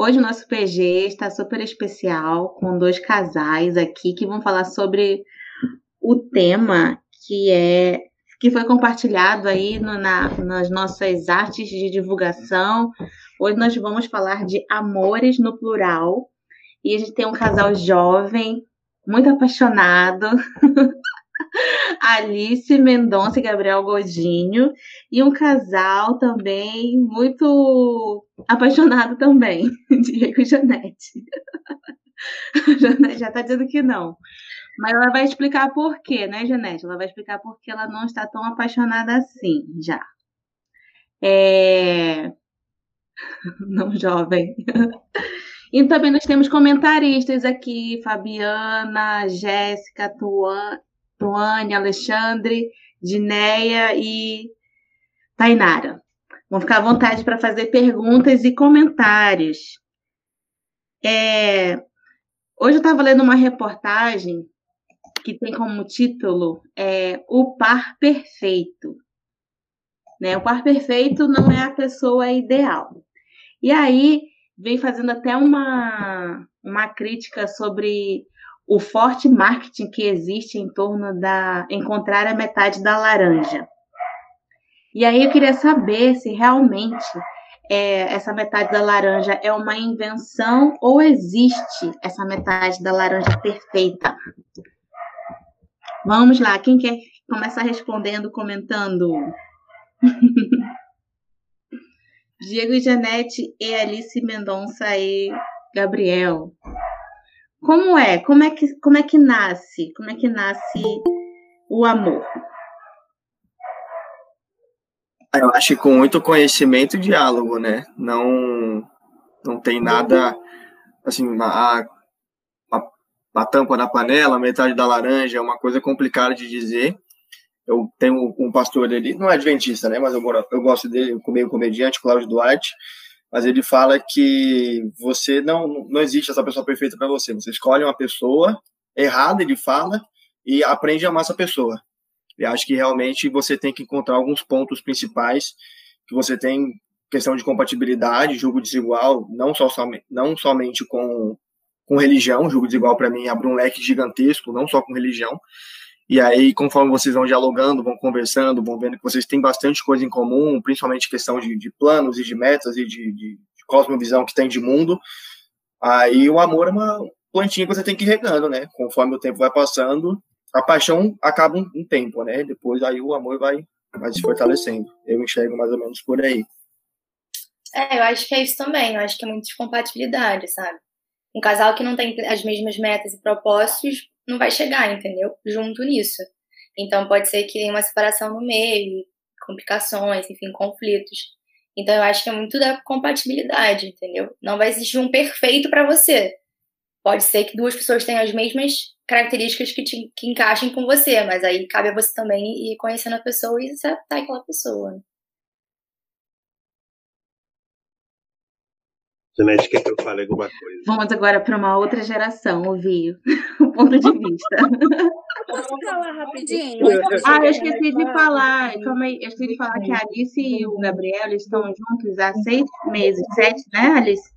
Hoje o nosso PG está super especial com dois casais aqui que vão falar sobre o tema que é que foi compartilhado aí no, na, nas nossas artes de divulgação. Hoje nós vamos falar de amores no plural. E a gente tem um casal jovem, muito apaixonado, Alice Mendonça e Gabriel Godinho, e um casal também muito apaixonado também, Diego e Janete. Janete já está dizendo que não. Mas ela vai explicar por quê, né, Janete? Ela vai explicar por que ela não está tão apaixonada assim, já. É... Não jovem. E também nós temos comentaristas aqui, Fabiana, Jéssica, Tuan, Tuane, Alexandre, Dineia e Tainara. Vão ficar à vontade para fazer perguntas e comentários. É, hoje eu estava lendo uma reportagem que tem como título é, O Par Perfeito. Né? O par perfeito não é a pessoa ideal. E aí vem fazendo até uma, uma crítica sobre o forte marketing que existe em torno da encontrar a metade da laranja. E aí eu queria saber se realmente é, essa metade da laranja é uma invenção ou existe essa metade da laranja perfeita. Vamos lá, quem quer começar respondendo, comentando? Diego e Janete e Alice Mendonça e Gabriel. Como é? Como é que como é que nasce? Como é que nasce o amor? Eu acho que com muito conhecimento e diálogo, né? Não não tem nada assim, a, a, a tampa da panela, metade da laranja, é uma coisa complicada de dizer. Eu tenho um pastor dele, não é adventista, né? Mas eu, eu gosto dele, meio comediante, Cláudio Duarte mas ele fala que você não não existe essa pessoa perfeita para você. Você escolhe uma pessoa errada, ele fala, e aprende a amar essa pessoa. E acho que realmente você tem que encontrar alguns pontos principais que você tem questão de compatibilidade, julgo desigual, não só não somente com com religião, julgo desigual para mim abre um leque gigantesco, não só com religião, e aí, conforme vocês vão dialogando, vão conversando, vão vendo que vocês têm bastante coisa em comum, principalmente questão de, de planos e de metas e de, de, de cosmovisão que tem de mundo, aí o amor é uma plantinha que você tem que ir regando, né? Conforme o tempo vai passando, a paixão acaba um, um tempo, né? Depois aí o amor vai, vai se fortalecendo. Eu enxergo mais ou menos por aí. É, eu acho que é isso também. Eu acho que é muito de compatibilidade, sabe? Um casal que não tem as mesmas metas e propósitos não vai chegar, entendeu? Junto nisso. Então pode ser que tenha uma separação no meio, complicações, enfim, conflitos. Então eu acho que é muito da compatibilidade, entendeu? Não vai existir um perfeito para você. Pode ser que duas pessoas tenham as mesmas características que, te, que encaixem com você, mas aí cabe a você também ir conhecendo a pessoa e se adaptar àquela pessoa. Janete quer que eu fale alguma coisa. Vamos agora para uma outra geração ouvir o ponto de vista. Posso falar rapidinho? ah, eu esqueci de falar. Calma aí, eu esqueci de falar que a Alice e o Gabriel estão juntos há seis meses, sete, né, Alice?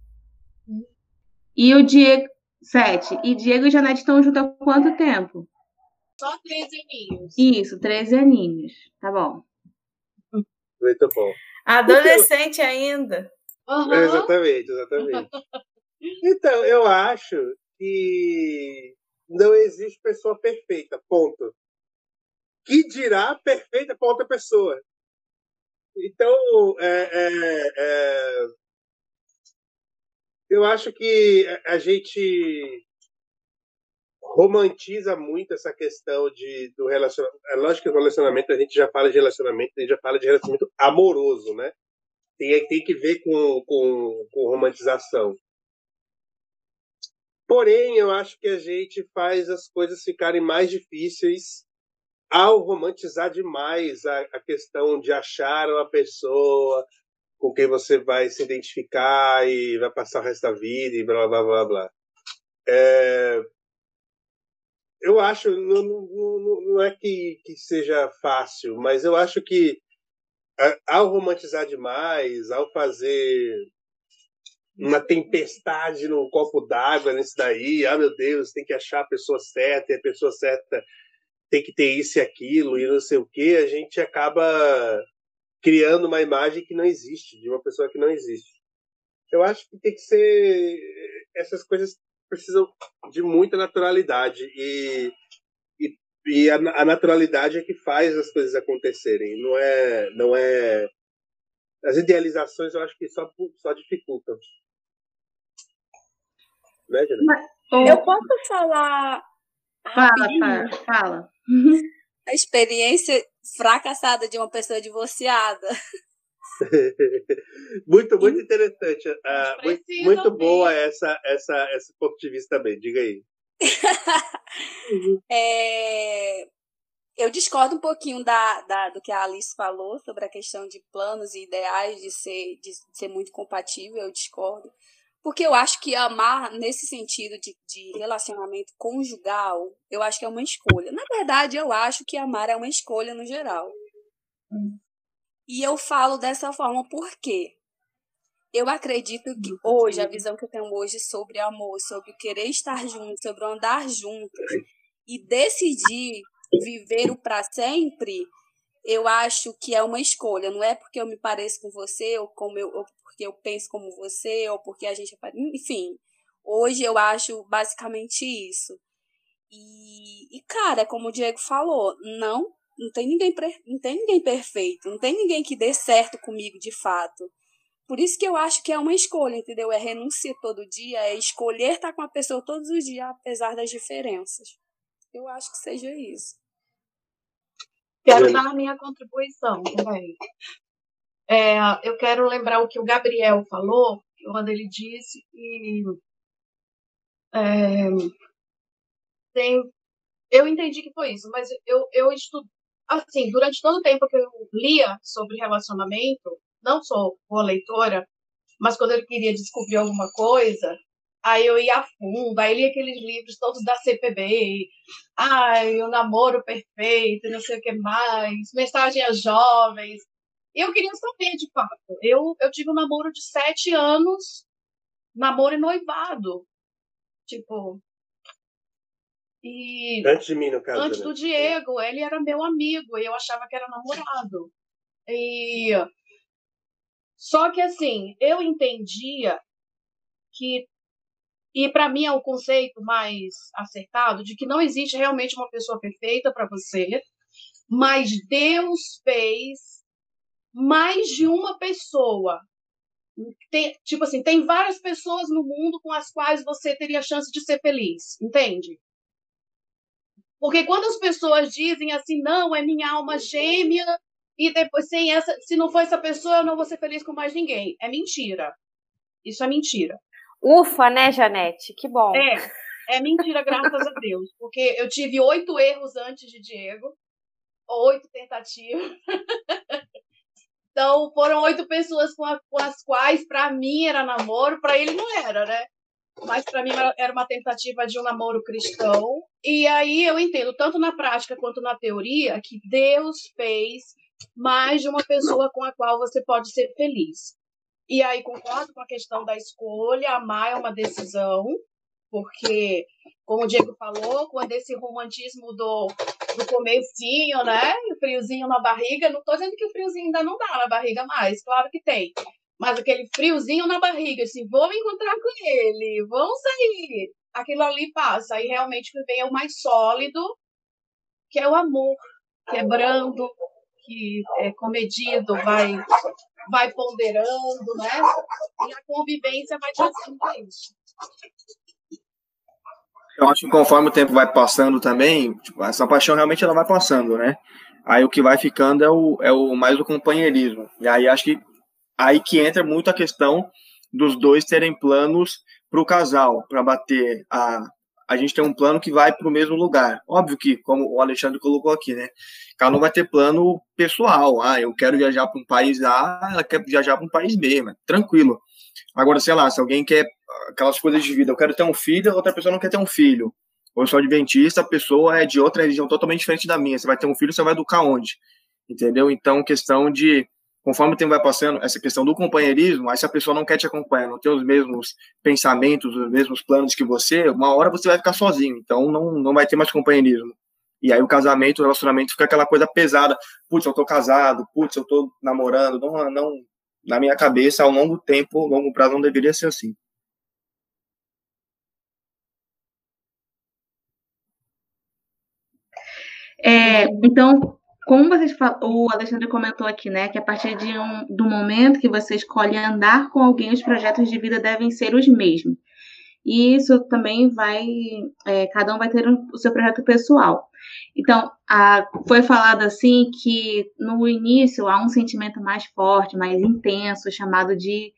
E o Diego, sete. E Diego e Janete estão juntos há quanto tempo? Só três aninhos. Isso, três aninhos. Tá bom. Muito bom. Adolescente ainda. Uhum. Exatamente, exatamente. Então, eu acho que não existe pessoa perfeita, ponto. Que dirá perfeita para outra pessoa? Então, é, é, é, eu acho que a gente romantiza muito essa questão de, do relacionamento. É lógico que o relacionamento, a gente já fala de relacionamento, a gente já fala de relacionamento amoroso, né? Tem, tem que ver com, com, com romantização. Porém, eu acho que a gente faz as coisas ficarem mais difíceis ao romantizar demais a, a questão de achar uma pessoa com quem você vai se identificar e vai passar o resto da vida e blá blá blá blá. É, eu acho, não, não, não é que, que seja fácil, mas eu acho que ao romantizar demais, ao fazer uma tempestade num copo d'água nesse daí, ah meu Deus, tem que achar a pessoa certa, e a pessoa certa tem que ter isso e aquilo, e não sei o que, a gente acaba criando uma imagem que não existe, de uma pessoa que não existe. Eu acho que tem que ser. Essas coisas precisam de muita naturalidade e, e, a, a, naturalidade é que faz as coisas acontecerem não é não é as idealizações eu acho que só só dificultam né, eu posso falar fala fala, fala. a experiência fracassada de uma pessoa divorciada muito, muito interessante. Uh, muito, muito boa essa, essa, esse ponto de vista também. Diga aí. é, eu discordo um pouquinho da, da, do que a Alice falou sobre a questão de planos e ideais de ser, de ser muito compatível. Eu discordo. Porque eu acho que amar, nesse sentido de, de relacionamento conjugal, eu acho que é uma escolha. Na verdade, eu acho que amar é uma escolha no geral. Hum. E eu falo dessa forma porque eu acredito que hoje, a visão que eu tenho hoje sobre amor, sobre querer estar junto, sobre andar juntos e decidir viver o para sempre, eu acho que é uma escolha. Não é porque eu me pareço com você, ou, como eu, ou porque eu penso como você, ou porque a gente. É enfim, hoje eu acho basicamente isso. E, e cara, como o Diego falou, não não tem ninguém não tem ninguém perfeito, não tem ninguém que dê certo comigo de fato. Por isso que eu acho que é uma escolha, entendeu? É renunciar todo dia, é escolher estar com a pessoa todos os dias, apesar das diferenças. Eu acho que seja isso. Quero dar a minha contribuição também. É, eu quero lembrar o que o Gabriel falou, quando ele disse que é, tem, eu entendi que foi isso, mas eu, eu estudo, assim, durante todo o tempo que eu lia sobre relacionamento, não sou boa leitora, mas quando eu queria descobrir alguma coisa, aí eu ia a fundo, aí lia aqueles livros todos da CPB, ai, o namoro perfeito, não sei o que mais, mensagem a jovens. E eu queria saber, de fato. Eu, eu tive um namoro de sete anos, namoro e noivado. Tipo, e antes de mim, no caso. Antes né? do Diego, ele era meu amigo e eu achava que era namorado. E só que assim, eu entendia que e para mim é o conceito mais acertado de que não existe realmente uma pessoa perfeita para você, mas Deus fez mais de uma pessoa. Tem, tipo assim, tem várias pessoas no mundo com as quais você teria chance de ser feliz, entende? Porque quando as pessoas dizem assim, não, é minha alma gêmea, e depois, sem essa, se não for essa pessoa, eu não vou ser feliz com mais ninguém. É mentira. Isso é mentira. Ufa, né, Janete? Que bom. É, é mentira, graças a Deus. Porque eu tive oito erros antes de Diego, oito tentativas. então, foram oito pessoas com, a, com as quais, para mim, era namoro, para ele não era, né? mas para mim era uma tentativa de um namoro cristão. E aí eu entendo, tanto na prática quanto na teoria, que Deus fez mais de uma pessoa com a qual você pode ser feliz. E aí concordo com a questão da escolha, amar é uma decisão, porque, como o Diego falou, quando esse romantismo do, do comecinho, né, o friozinho na barriga, não estou dizendo que o friozinho ainda não dá na barriga mais, claro que tem, mas aquele friozinho na barriga, assim, vou encontrar com ele, vamos sair. Aquilo ali passa. Aí realmente vem o mais sólido, que é o amor, que é brando, que é comedido, vai, vai ponderando, né? E a convivência vai trazendo isso. Eu acho que conforme o tempo vai passando também, tipo, essa paixão realmente ela vai passando, né? Aí o que vai ficando é o, é o mais o companheirismo. E aí acho que aí que entra muito a questão dos dois terem planos para o casal, para bater a a gente tem um plano que vai para o mesmo lugar. Óbvio que, como o Alexandre colocou aqui, né? Cada um vai ter plano pessoal. Ah, eu quero viajar para um país A, ela quer viajar para um país B, mas tranquilo. Agora, sei lá, se alguém quer aquelas coisas de vida, eu quero ter um filho, outra pessoa não quer ter um filho. Ou eu sou adventista, a pessoa é de outra religião totalmente diferente da minha. Você vai ter um filho, você vai educar onde? Entendeu? Então, questão de conforme o tempo vai passando, essa questão do companheirismo, aí se a pessoa não quer te acompanhar, não tem os mesmos pensamentos, os mesmos planos que você, uma hora você vai ficar sozinho, então não, não vai ter mais companheirismo. E aí o casamento, o relacionamento fica aquela coisa pesada. Putz, eu tô casado, putz, eu tô namorando. Não, não, na minha cabeça, ao longo tempo, longo prazo, não deveria ser assim. É, então, como vocês o Alexandre comentou aqui, né, que a partir de um, do momento que você escolhe andar com alguém, os projetos de vida devem ser os mesmos. E isso também vai, é, cada um vai ter um, o seu projeto pessoal. Então, a, foi falado assim que no início há um sentimento mais forte, mais intenso, chamado de,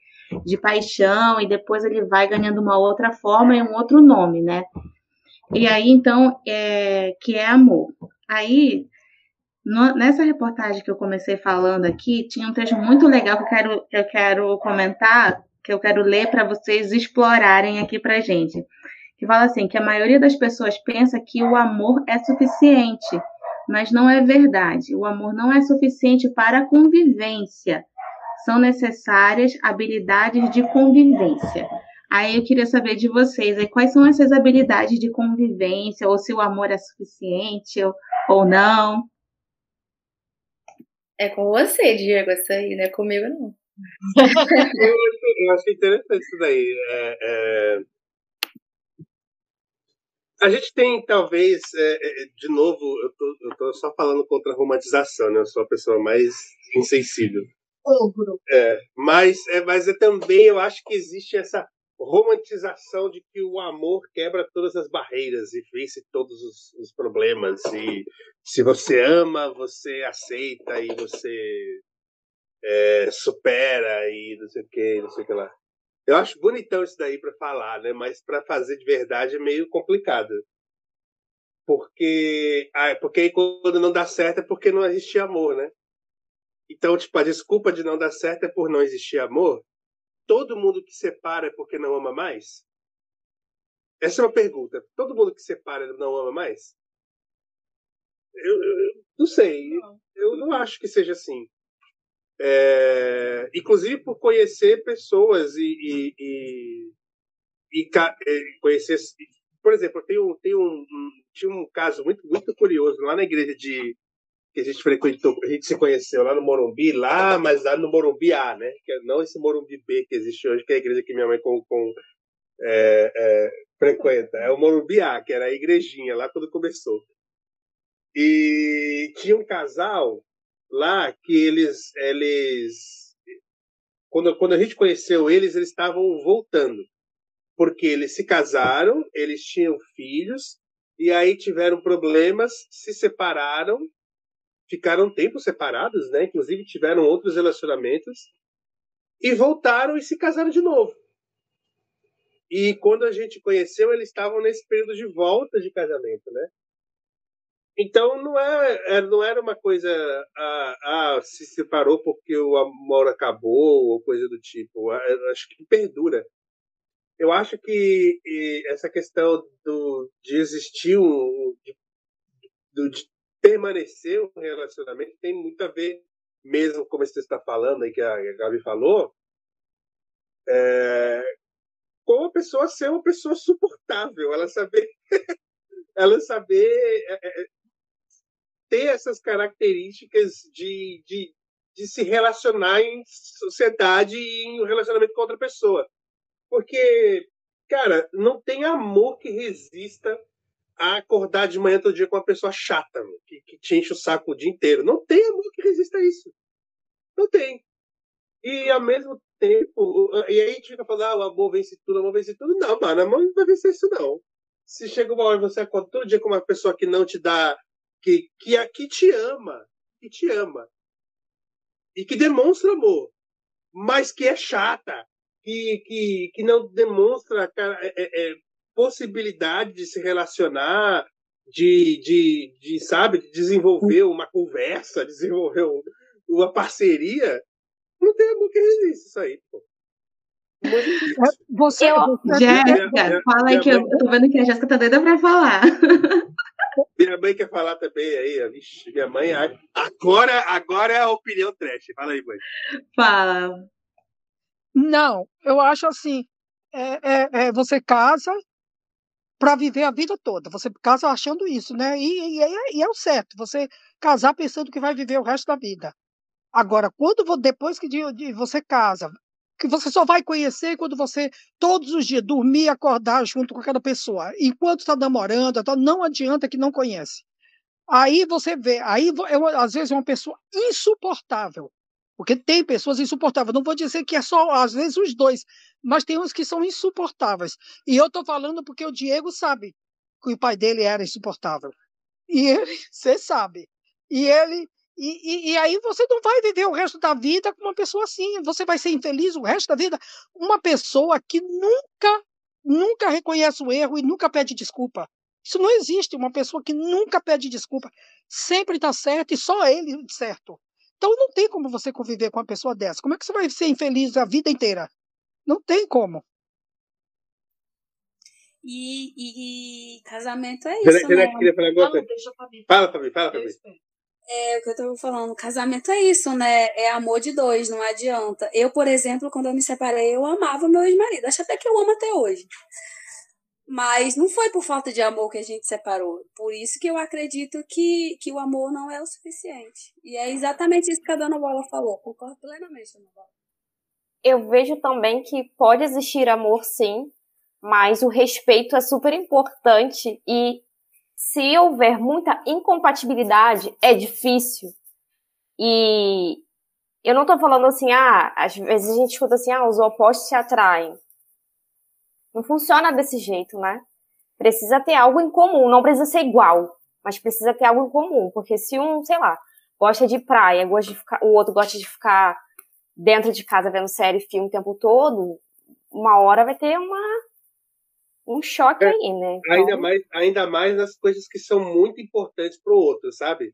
de paixão, e depois ele vai ganhando uma outra forma e um outro nome, né? E aí, então, é, que é amor. Aí, no, nessa reportagem que eu comecei falando aqui, tinha um trecho muito legal que eu quero, que eu quero comentar, que eu quero ler para vocês explorarem aqui para gente. Que fala assim: que a maioria das pessoas pensa que o amor é suficiente, mas não é verdade. O amor não é suficiente para a convivência. São necessárias habilidades de convivência. Aí eu queria saber de vocês aí, quais são essas habilidades de convivência, ou se o amor é suficiente ou, ou não. É com você, Diego, essa aí, não é comigo, não. eu, eu acho interessante isso daí. É, é... A gente tem, talvez, é, é, de novo, eu tô, eu tô só falando contra a romantização, né? Eu sou a pessoa mais insensível. Ogro. É, mas, é, mas é também, eu acho que existe essa romantização de que o amor quebra todas as barreiras e vence todos os, os, problemas. E se você ama, você aceita e você é, supera e não sei o que, não sei o que lá. Eu acho bonitão isso daí para falar, né? Mas para fazer de verdade é meio complicado. Porque, ah, porque aí quando não dá certo é porque não existe amor, né? Então, tipo, a desculpa de não dar certo é por não existir amor todo mundo que separa é porque não ama mais? Essa é uma pergunta. Todo mundo que separa não ama mais? Eu, eu não sei. Eu não acho que seja assim. É, inclusive por conhecer pessoas e, e, e, e é, conhecer. Por exemplo, tem um, tem um, tinha um caso muito, muito curioso lá na igreja de, que a gente frequentou, a gente se conheceu lá no Morumbi, lá, mas lá no Morumbi A, né? É não esse Morumbi B que existe hoje, que é a igreja que minha mãe com, com é, é, frequenta. É o Morumbi A, que era a igrejinha lá quando começou. E tinha um casal lá que eles, eles quando, quando a gente conheceu eles, eles estavam voltando. Porque eles se casaram, eles tinham filhos, e aí tiveram problemas, se separaram ficaram tempo separados, né? Inclusive tiveram outros relacionamentos e voltaram e se casaram de novo. E quando a gente conheceu, eles estavam nesse período de volta de casamento, né? Então não é, é não era uma coisa ah, ah, se separou porque o amor acabou ou coisa do tipo. Acho que perdura. Eu acho que essa questão do, de existir um, de, de permanecer um relacionamento tem muito a ver, mesmo como você está falando aí, que a Gabi falou, é, com a pessoa ser uma pessoa suportável, ela saber, ela saber é, é, ter essas características de, de, de se relacionar em sociedade e em um relacionamento com outra pessoa. Porque, cara, não tem amor que resista a acordar de manhã todo dia com uma pessoa chata, que, que te enche o saco o dia inteiro. Não tem amor que resista a isso. Não tem. E ao mesmo tempo, e aí a gente fica falando, ah, o amor vence tudo, o amor vence tudo. Não, mano, amor não vai vencer isso, não. se chega uma hora você acorda todo dia com uma pessoa que não te dá, que, que, que te ama, que te ama, e que demonstra amor, mas que é chata, que, que, que não demonstra cara, é, é, é possibilidade de se relacionar, de, de, de, sabe, de desenvolver uma conversa, desenvolver uma parceria, não tem amor que resiste isso aí, pô. Você, eu, Jéssica, fala aí que eu, eu tô vendo que a Jéssica tá doida pra falar. Minha mãe quer falar também aí, Vixe, minha mãe. Agora, agora é a opinião trash. Fala aí, mãe. Fala. Não, eu acho assim: é, é, é você casa para viver a vida toda. Você casa achando isso, né? E, e, é, e, é o certo. Você casar pensando que vai viver o resto da vida. Agora, quando depois que de, de você casa, que você só vai conhecer quando você todos os dias dormir e acordar junto com aquela pessoa. Enquanto está namorando, então não adianta que não conhece. Aí você vê, aí eu, às vezes é uma pessoa insuportável. Porque tem pessoas insuportáveis. Não vou dizer que é só, às vezes, os dois, mas tem uns que são insuportáveis. E eu estou falando porque o Diego sabe que o pai dele era insuportável. E ele, você sabe. E ele. E, e, e, aí você não vai viver o resto da vida com uma pessoa assim. Você vai ser infeliz o resto da vida. Uma pessoa que nunca, nunca reconhece o erro e nunca pede desculpa. Isso não existe. Uma pessoa que nunca pede desculpa. Sempre está certo e só ele certo. Então não tem como você conviver com uma pessoa dessa. Como é que você vai ser infeliz a vida inteira? Não tem como. E, e, e casamento é isso, né? Queria falar agora? Não, deixa eu Fala, Fabi, fala, Fabi. É o que eu estava falando. Casamento é isso, né? É amor de dois, não adianta. Eu, por exemplo, quando eu me separei, eu amava meu ex-marido. Acho até que eu amo até hoje. Mas não foi por falta de amor que a gente separou. Por isso que eu acredito que, que o amor não é o suficiente. E é exatamente isso que a dona Bola falou. Concordo plenamente, dona Bola. Eu vejo também que pode existir amor, sim, mas o respeito é super importante e se houver muita incompatibilidade, é difícil. E eu não tô falando assim, ah, às vezes a gente escuta assim, ah, os opostos se atraem. Não funciona desse jeito, né? Precisa ter algo em comum, não precisa ser igual, mas precisa ter algo em comum, porque se um, sei lá, gosta de praia, gosta de ficar, o outro gosta de ficar dentro de casa vendo série e filme o tempo todo, uma hora vai ter uma um choque é, aí, né? Então... Ainda mais, ainda mais nas coisas que são muito importantes pro outro, sabe?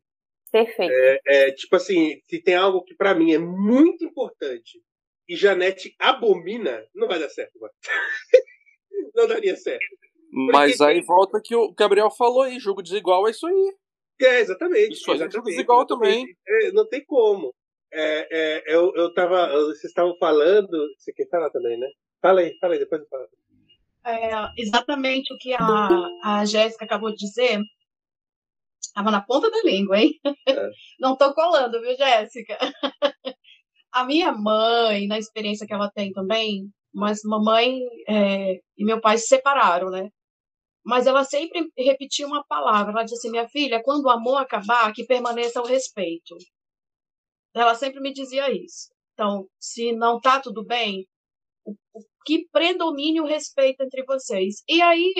Perfeito. É, é, tipo assim, se tem algo que para mim é muito importante e Janete abomina, não vai dar certo, mano. não daria certo. Porque Mas aí tem... volta que o Gabriel falou aí, jogo desigual é isso aí. É, exatamente. Isso aí é jogo desigual também. É, não tem como. É, é, eu, eu tava. Vocês estavam falando. Você quer falar também, né? Fala aí, fala aí, depois eu falo. É, exatamente o que a, a Jéssica acabou de dizer. Estava na ponta da língua, hein? É. Não estou colando, viu, Jéssica? A minha mãe, na experiência que ela tem também, mas mamãe é, e meu pai se separaram, né? Mas ela sempre repetia uma palavra. Ela disse assim: minha filha, quando o amor acabar, que permaneça o respeito. Ela sempre me dizia isso. Então, se não tá tudo bem, que predomine o respeito entre vocês. E aí,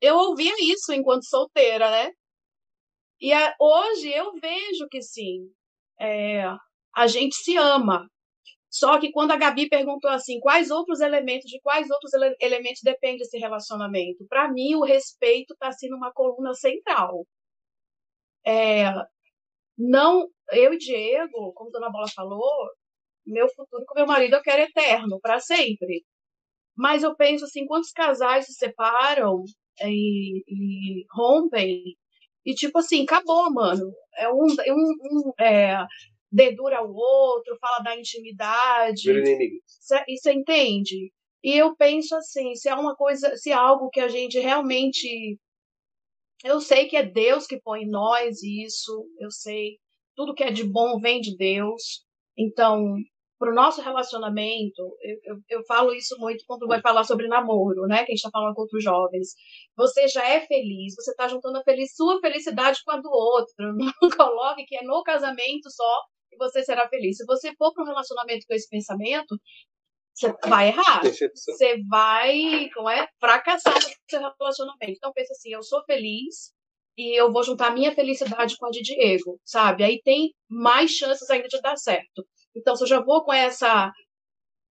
eu ouvia isso enquanto solteira, né? E a, hoje eu vejo que sim. É, a gente se ama. Só que quando a Gabi perguntou assim, quais outros elementos, de quais outros ele elementos depende esse relacionamento? Para mim, o respeito está sendo uma coluna central. É, não, eu e Diego, como a Dona Bola falou, meu futuro com meu marido eu quero eterno, para sempre. Mas eu penso assim, quantos casais se separam e, e rompem e tipo assim, acabou, mano. É um, um, um é, dedura o outro, fala da intimidade. E você entende? E eu penso assim, se é uma coisa, se é algo que a gente realmente eu sei que é Deus que põe em nós isso, eu sei. Tudo que é de bom vem de Deus. Então, para o nosso relacionamento, eu, eu, eu, falo isso muito quando vai falar sobre namoro, né? Que a gente está falando com outros jovens. Você já é feliz, você está juntando a feliz, sua felicidade com a do outro. Não coloque que é no casamento só e você será feliz. Se você for para um relacionamento com esse pensamento, você vai errar. Você vai, como é, fracassar no seu relacionamento. Então pensa assim, eu sou feliz e eu vou juntar minha felicidade com a de Diego, sabe? Aí tem mais chances ainda de dar certo. Então se eu já vou com essa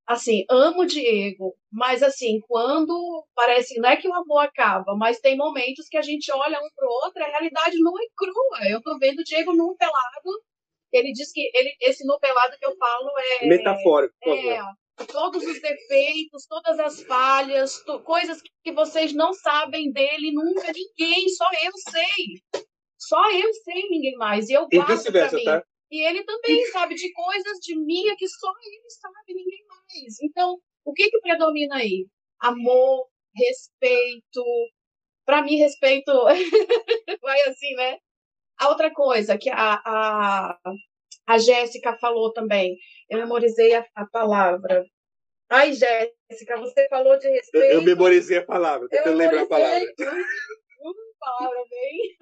assim, amo o Diego, mas assim, quando parece, não é que o amor acaba, mas tem momentos que a gente olha um pro outro, a realidade não é crua. Eu tô vendo o Diego num pelado, ele diz que ele, esse no pelado que eu falo é Metafórico, por é, favor. todos os defeitos, todas as falhas, to- coisas que vocês não sabem dele nunca, ninguém, só eu sei. Só eu sei, ninguém mais. E eu E guardo pra mim. tá? E ele também sabe de coisas de mim que só ele sabe, ninguém mais. Então, o que que predomina aí? Amor, respeito. Para mim, respeito vai assim, né? A outra coisa que a, a, a Jéssica falou também, eu memorizei a, a palavra. Ai, Jéssica, você falou de Eu, respeito. eu memorizei a palavra, Eu lembrar a palavra. Hum, palavra bem.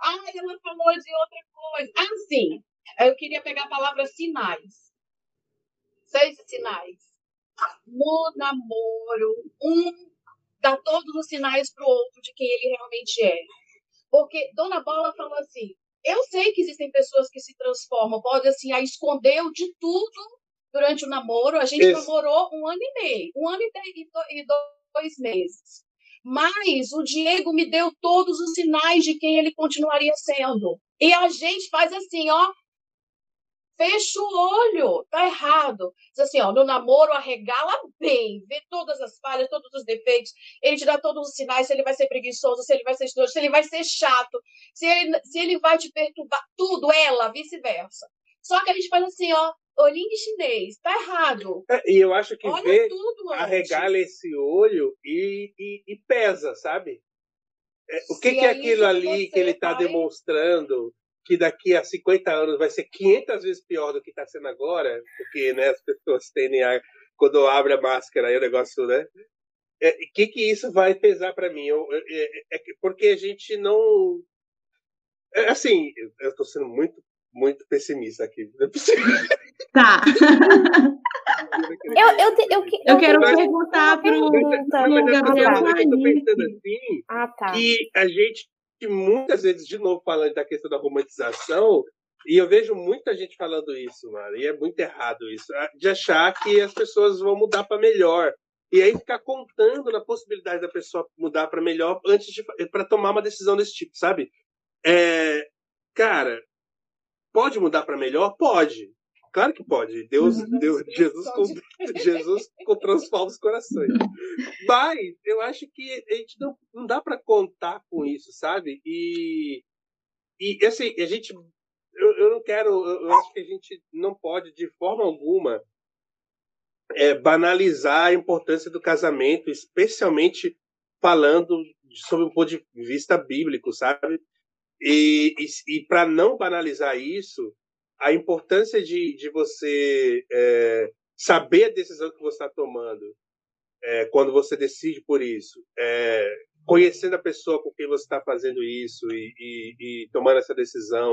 Ai, ela falou de outra coisa. Ah, sim. Eu queria pegar a palavra sinais. Seis sinais. No namoro, um dá todos os sinais pro outro de quem ele realmente é. Porque Dona Bola falou assim: eu sei que existem pessoas que se transformam, podem assim, a esconder de tudo durante o namoro. A gente Isso. namorou um ano e meio, um ano e dois meses. Mas o Diego me deu todos os sinais de quem ele continuaria sendo. E a gente faz assim, ó. Fecha o olho, tá errado. Diz assim, ó, no namoro arregala bem, vê todas as falhas, todos os defeitos, ele te dá todos os sinais, se ele vai ser preguiçoso, se ele vai ser estudioso, se ele vai ser chato, se ele, se ele vai te perturbar, tudo, ela, vice-versa. Só que a gente faz assim, ó, olhinho chinês, tá errado. É, E eu acho que Olha vê, tudo antes. arregala esse olho e, e, e pesa, sabe? É, o que, que é é aquilo ali que ele está vai- demonstrando que daqui a 50 anos vai ser 500 vezes pior do que está sendo agora? Porque né, as pessoas tendem a. Quando abre a máscara aí o negócio, né? O que, que isso vai pesar para mim? Eu- eu- é, é que- porque a gente não. É, assim, eu estou sendo muito, muito pessimista aqui. Não é possível. Tá. Eu, eu, eu, que- Eu quero tenho perguntar Mas é Gabriel eu Clarice. pensando assim, Ah, tá. que a gente, que muitas vezes, de novo, falando da questão da romantização, e eu vejo muita gente falando isso, mano, e é muito errado isso, de achar que as pessoas vão mudar para melhor. E aí ficar contando na possibilidade da pessoa mudar para melhor antes de para tomar uma decisão desse tipo, sabe? É, cara, pode mudar para melhor? Pode. Claro que pode. Deus, Deus Jesus, com, Jesus transforma os corações. Mas eu acho que a gente não, não dá para contar com isso, sabe? E, e assim, a gente. Eu, eu não quero. Eu eu acho que a gente não pode, de forma alguma, é, banalizar a importância do casamento, especialmente falando sobre um ponto de vista bíblico, sabe? E, e, e para não banalizar isso, a importância de, de você é, saber a decisão que você está tomando é, quando você decide por isso, é, conhecendo a pessoa com quem você está fazendo isso e, e, e, tomando essa decisão,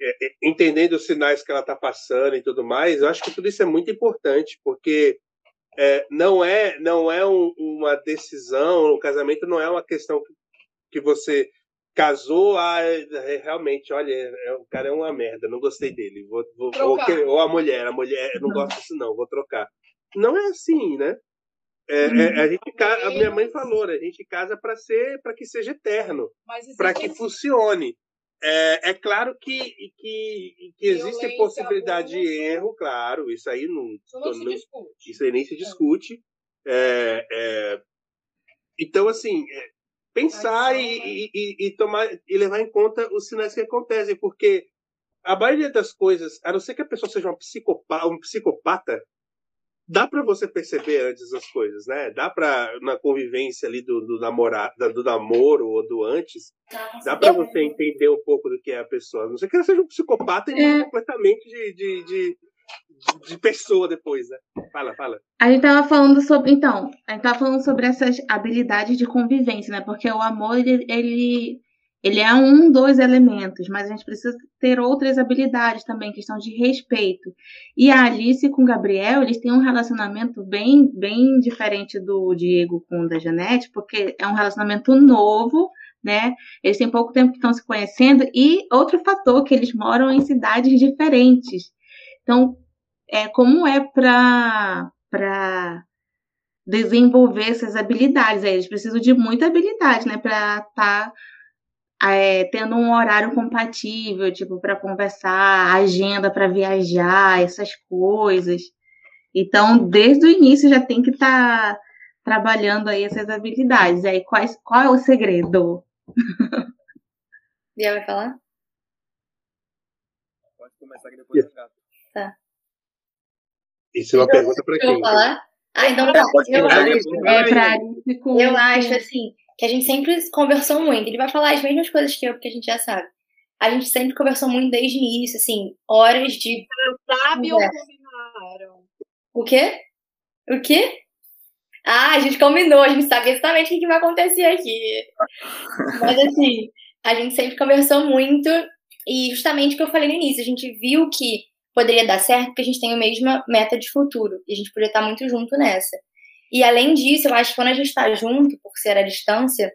é, entendendo os sinais que ela está passando e tudo mais, eu acho que tudo isso é muito importante, porque é, não é não é um, uma decisão, o casamento não é uma questão que, que você casou, ah, realmente, olha, é, o cara é uma merda, não gostei dele, vou, vou, vou ou a mulher, a mulher, não gosto disso não, vou trocar. Não é assim, né? É, é, a gente a minha mãe falou, né? a gente casa para ser, para que seja eterno, para que funcione. É, é claro que, que, que existe possibilidade de erro, claro, isso aí não, isso não, não isso aí nem se discute. É, é, então, assim, pensar e, e, e, tomar e levar em conta os sinais que acontecem, porque a maioria das coisas, a não ser que a pessoa seja uma psicopata, um psicopata, dá para você perceber antes as coisas, né? Dá para na convivência ali do, do namorado, do namoro ou do antes, dá para você entender um pouco do que é a pessoa. A não ser que ela seja um psicopata e é. completamente de, de, de, de, pessoa depois, né? Fala, fala. A gente tava falando sobre, então, a gente tava falando sobre essas habilidades de convivência, né? Porque o amor ele, ele ele é um dos elementos, mas a gente precisa ter outras habilidades também, questão de respeito. E a Alice com o Gabriel, eles têm um relacionamento bem, bem diferente do Diego com o da Janete, porque é um relacionamento novo, né? Eles têm pouco tempo que estão se conhecendo e outro fator que eles moram em cidades diferentes. Então, é como é para para desenvolver essas habilidades. Aí eles precisam de muita habilidade, né, para estar tá, é, tendo um horário compatível, tipo, para conversar, agenda para viajar, essas coisas. Então, desde o início já tem que estar tá trabalhando aí essas habilidades. Aí, quais, qual é o segredo? Bia vai falar? Pode começar aqui depois do gato. Tá. Isso é uma pergunta para quem? Eu vou falar? Ah, então tá. Eu, acho, é pra, eu acho, assim, que a gente sempre conversou muito. Ele vai falar as mesmas coisas que eu, porque a gente já sabe. A gente sempre conversou muito desde o início, assim, horas de. Sabe ou combinaram? O quê? O quê? Ah, a gente combinou, a gente sabe exatamente o que vai acontecer aqui. Mas assim, a gente sempre conversou muito e justamente o que eu falei no início, a gente viu que poderia dar certo porque a gente tem a mesma meta de futuro e a gente poderia estar muito junto nessa. E além disso, eu acho que quando a gente está junto, por ser à distância,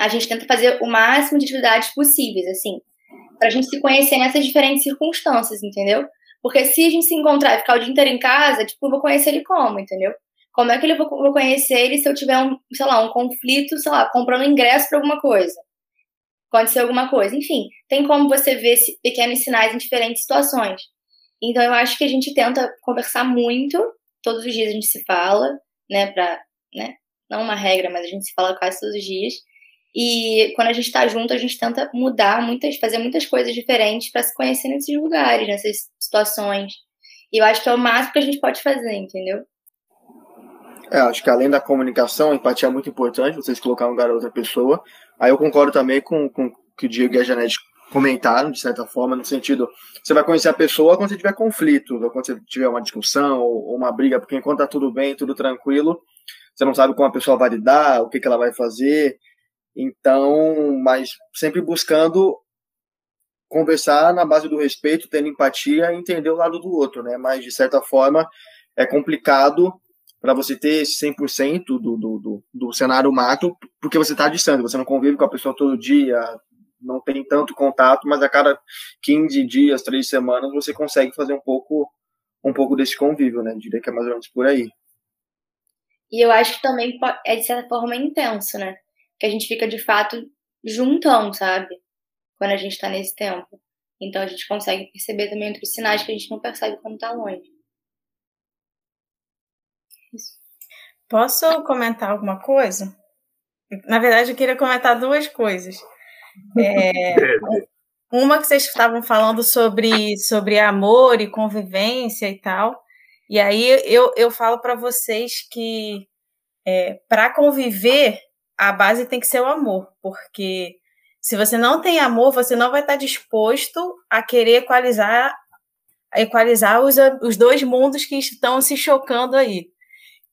a gente tenta fazer o máximo de atividades possíveis, assim, pra gente se conhecer nessas diferentes circunstâncias, entendeu? Porque se a gente se encontrar e ficar o dia inteiro em casa, tipo, eu vou conhecer ele como, entendeu? Como é que eu vou conhecer ele se eu tiver um, sei lá, um conflito, sei lá, comprando ingresso para alguma coisa? Acontecer alguma coisa. Enfim, tem como você ver pequenos sinais em diferentes situações. Então eu acho que a gente tenta conversar muito, todos os dias a gente se fala, né, pra, né, não uma regra, mas a gente se fala quase todos os dias. E quando a gente tá junto, a gente tenta mudar muitas, fazer muitas coisas diferentes para se conhecer nesses lugares, nessas situações. E eu acho que é o máximo que a gente pode fazer, entendeu? É, acho que além da comunicação, empatia é muito importante, vocês colocar um lugar outra pessoa. Aí eu concordo também com, com que o Diego e a Janete comentaram, de certa forma, no sentido, você vai conhecer a pessoa quando você tiver conflito, quando você tiver uma discussão ou, uma briga, porque enquanto tá tudo bem, tudo tranquilo, você não sabe como a pessoa vai lidar, o que, que ela vai fazer. Então, mas sempre buscando conversar na base do respeito, tendo empatia entender o lado do outro, né? Mas, de certa forma, é complicado para você ter esse 100% do, do, do, do cenário macro, porque você está distante, você não convive com a pessoa todo dia, não tem tanto contato, mas a cada 15 dias, 3 semanas, você consegue fazer um pouco um pouco desse convívio, né? Diria que é mais ou menos por aí. E eu acho que também é, de certa forma, intenso, né? Que a gente fica, de fato, juntão, sabe? Quando a gente tá nesse tempo. Então a gente consegue perceber também outros sinais que a gente não percebe quando tá longe. Isso. Posso comentar alguma coisa? Na verdade, eu queria comentar duas coisas. É, uma que vocês estavam falando sobre, sobre amor e convivência e tal. E aí eu, eu falo para vocês que é, para conviver, a base tem que ser o amor, porque se você não tem amor, você não vai estar disposto a querer equalizar, equalizar os, os dois mundos que estão se chocando aí.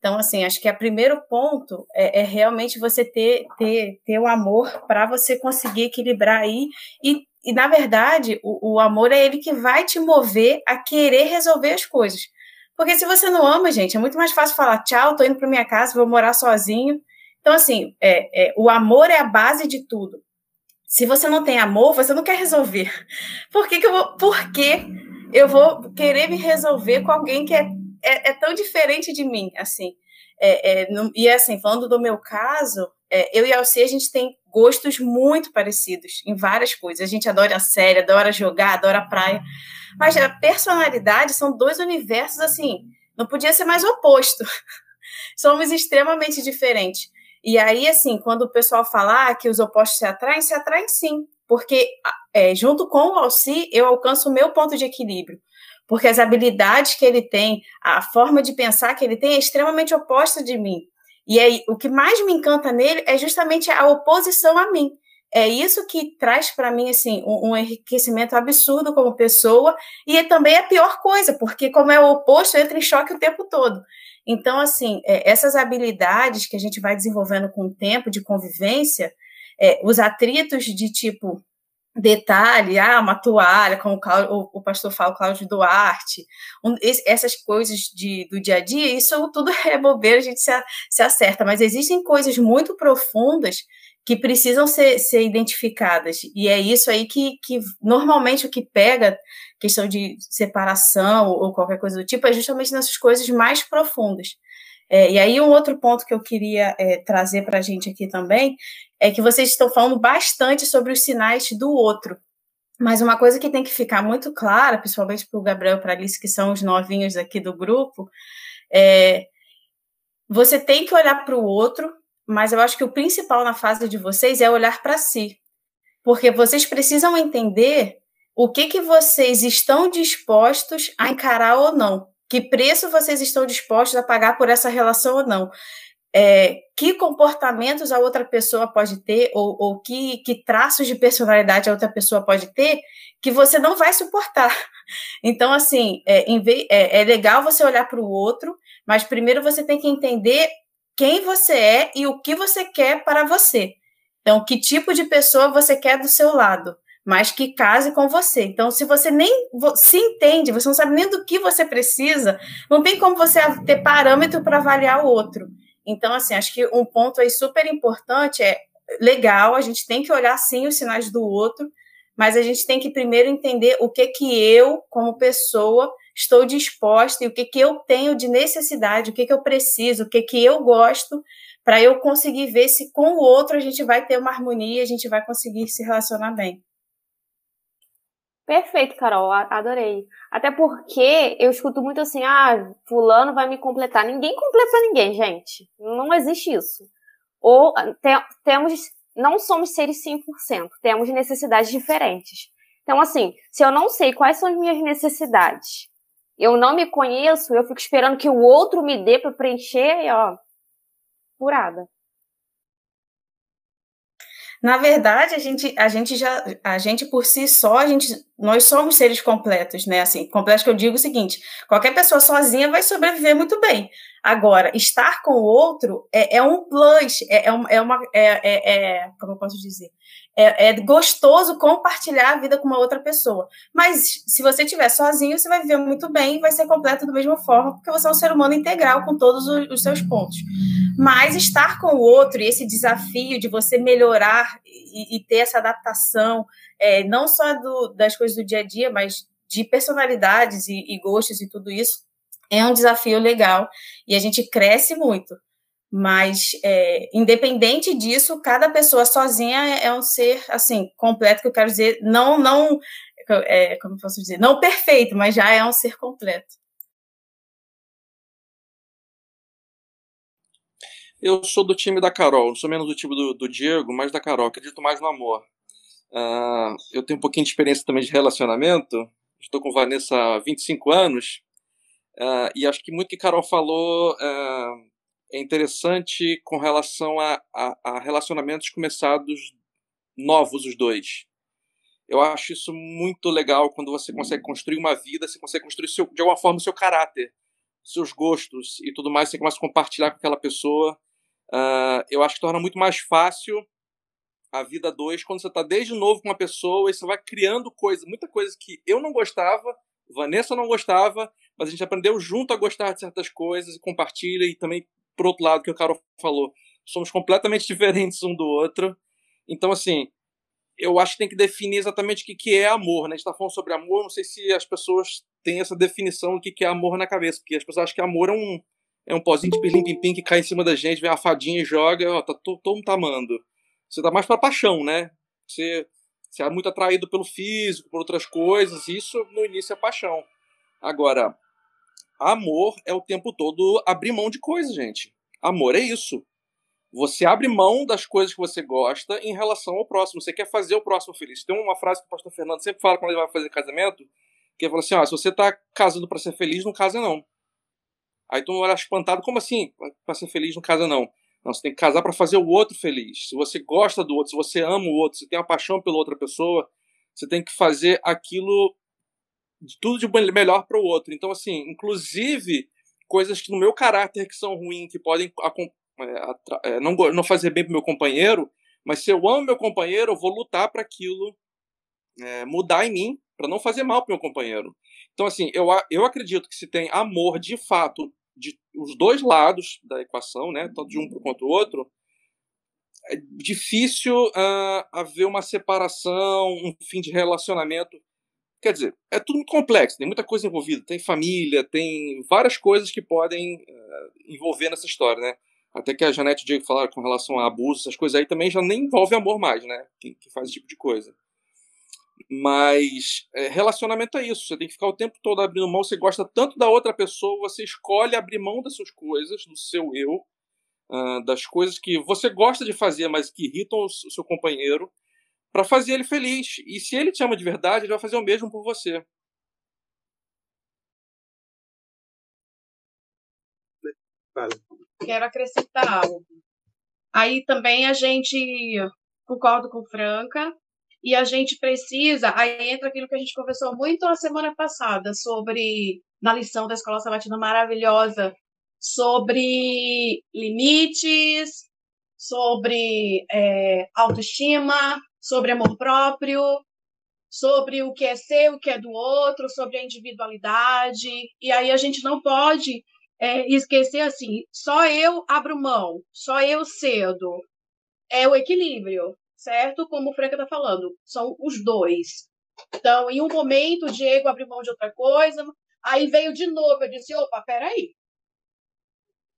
Então, assim, acho que o primeiro ponto é, é, realmente você ter, ter, ter o amor para você conseguir equilibrar aí. E, e na verdade, o, o amor é ele que vai te mover a querer resolver as coisas. Porque se você não ama, gente, é muito mais fácil falar tchau, tô indo para minha casa, vou morar sozinho. Então, assim, é, é, o amor é a base de tudo. Se você não tem amor, você não quer resolver. Por que, que eu vou. Por que eu vou querer me resolver com alguém que é é, é tão diferente de mim, assim. É, é, e assim, falando do meu caso, é, eu e a Alci, a gente tem gostos muito parecidos em várias coisas. A gente adora a série, adora jogar, adora a praia. Mas a personalidade são dois universos, assim, não podia ser mais oposto. Somos extremamente diferentes. E aí, assim, quando o pessoal fala ah, que os opostos se atraem, se atraem sim. Porque é, junto com o Alci, eu alcanço o meu ponto de equilíbrio porque as habilidades que ele tem, a forma de pensar que ele tem é extremamente oposta de mim. E aí, o que mais me encanta nele é justamente a oposição a mim. É isso que traz para mim assim um, um, enriquecimento absurdo como pessoa e é também a pior coisa, porque como é o oposto, entra em choque o tempo todo. Então, assim, é, essas habilidades que a gente vai desenvolvendo com o tempo de convivência, é, os atritos de tipo detalhe, ah, uma toalha, como o, o pastor fala, Cláudio Duarte, um, essas coisas de, do dia a dia, isso tudo é bobeira, a gente se, se acerta, mas existem coisas muito profundas que precisam ser, ser identificadas, e é isso aí que, que normalmente o que pega, questão de separação ou qualquer coisa do tipo, é justamente nessas coisas mais profundas. É, e aí, um outro ponto que eu queria é, trazer para a gente aqui também é que vocês estão falando bastante sobre os sinais do outro. Mas uma coisa que tem que ficar muito clara, principalmente para o Gabriel e para a Alice, que são os novinhos aqui do grupo, é você tem que olhar para o outro, mas eu acho que o principal na fase de vocês é olhar para si. Porque vocês precisam entender o que, que vocês estão dispostos a encarar ou não. Que preço vocês estão dispostos a pagar por essa relação ou não? É, que comportamentos a outra pessoa pode ter, ou, ou que, que, traços de personalidade a outra pessoa pode ter, que você não vai suportar. Então, assim, é, é, é legal você olhar para o outro, mas primeiro você tem que entender quem você é e o que você quer para você. Então, que tipo de pessoa você quer do seu lado mas que case com você. Então, se você nem se entende, você não sabe nem do que você precisa, não tem como você ter parâmetro para avaliar o outro. Então, assim, acho que um ponto aí super importante é legal, a gente tem que olhar sim os sinais do outro, mas a gente tem que primeiro entender o que que eu, como pessoa, estou disposta e o que que eu tenho de necessidade, o que que eu preciso, o que que eu gosto, para eu conseguir ver se com o outro a gente vai ter uma harmonia, a gente vai conseguir se relacionar bem. Perfeito, Carol, adorei. Até porque eu escuto muito assim, ah, fulano vai me completar. Ninguém completa ninguém, gente. Não existe isso. Ou te, temos, não somos seres 100%, temos necessidades diferentes. Então, assim, se eu não sei quais são as minhas necessidades, eu não me conheço, eu fico esperando que o outro me dê para preencher, e ó, furada. Na verdade, a gente, a gente já, a gente por si só, a gente, nós somos seres completos, né? Assim, completo que eu digo o seguinte: qualquer pessoa sozinha vai sobreviver muito bem. Agora, estar com o outro é, é um plus, é, é, é uma, é, é, é, como eu posso dizer, é, é, gostoso compartilhar a vida com uma outra pessoa. Mas se você estiver sozinho, você vai viver muito bem e vai ser completo da mesma forma, porque você é um ser humano integral com todos os, os seus pontos. Mas estar com o outro e esse desafio de você melhorar e, e ter essa adaptação, é, não só do, das coisas do dia a dia, mas de personalidades e, e gostos e tudo isso, é um desafio legal e a gente cresce muito. Mas, é, independente disso, cada pessoa sozinha é um ser, assim, completo, que eu quero dizer, não, não, é, como posso dizer, não perfeito, mas já é um ser completo. Eu sou do time da Carol, não sou menos do time do, do Diego, mas da Carol, acredito mais no amor. Uh, eu tenho um pouquinho de experiência também de relacionamento, estou com Vanessa há 25 anos, Uh, e acho que muito que Carol falou uh, é interessante com relação a, a, a, relacionamentos começados novos, os dois. Eu acho isso muito legal quando você consegue construir uma vida, você consegue construir seu, de alguma forma o seu caráter, seus gostos e tudo mais, você começa a compartilhar com aquela pessoa. Uh, eu acho que torna muito mais fácil a vida dois quando você está desde novo com uma pessoa e você vai criando coisa, muita coisa que eu não gostava, Vanessa não gostava, mas a gente aprendeu junto a gostar de certas coisas e compartilha. E também, por outro lado, que o Carol falou, somos completamente diferentes um do outro. Então, assim, eu acho que tem que definir exatamente o que, que é amor. Né? A gente está falando sobre amor, não sei se as pessoas têm essa definição do que, que é amor na cabeça, porque as pessoas acham que amor é um, é um pozinho de pirlim-pim-pim que cai em cima da gente, vem a fadinha e joga, ó, tá, todo, mundo tá amando. Você tá mais pra paixão, né? Você, você é muito atraído pelo físico, por outras coisas, isso no início é paixão. Agora, Amor é o tempo todo abrir mão de coisas, gente. Amor é isso. Você abre mão das coisas que você gosta em relação ao próximo. Você quer fazer o próximo feliz. Tem uma frase que o pastor Fernando sempre fala quando ele vai fazer casamento, que ele fala assim: ó, se você tá casando para ser feliz, não casa não. Aí todo mundo olha espantado, como assim? Para ser feliz, não casa não. Não, você tem que casar para fazer o outro feliz. Se você gosta do outro, se você ama o outro, se tem uma paixão pela outra pessoa, você tem que fazer aquilo de tudo de melhor para o outro. Então, assim, inclusive coisas que no meu caráter que são ruins, que podem é, é, não, não fazer bem para meu companheiro, Mas se eu amo meu companheiro, eu vou lutar para aquilo é, mudar em mim, para não fazer mal para meu companheiro. Então, assim, eu, eu acredito que se tem amor de fato de os dois lados da equação, né, tanto de um quanto do outro, é difícil uh, haver uma separação, um fim de relacionamento. Quer dizer, é tudo muito complexo, tem muita coisa envolvida, tem família, tem várias coisas que podem uh, envolver nessa história, né? Até que a Janete e o Diego falaram com relação a abuso, essas coisas aí também já nem envolve amor mais, né? Que, que faz esse tipo de coisa. Mas é, relacionamento é isso. Você tem que ficar o tempo todo abrindo mão. Você gosta tanto da outra pessoa, você escolhe abrir mão das suas coisas, do seu eu, uh, das coisas que você gosta de fazer, mas que irritam o seu companheiro, para fazer ele feliz. E se ele te ama de verdade, ele vai fazer o mesmo por você. Quero acrescentar algo. Aí também a gente concordo com Franca e a gente precisa, aí entra aquilo que a gente conversou muito na semana passada sobre, na lição da Escola Sabatina maravilhosa, sobre limites, sobre é, autoestima, sobre amor próprio, sobre o que é seu, o que é do outro, sobre a individualidade. E aí a gente não pode é, esquecer assim, só eu abro mão, só eu cedo. É o equilíbrio certo? Como o Franca está falando, são os dois. Então, em um momento, o Diego abriu mão de outra coisa, aí veio de novo, eu disse, opa, peraí,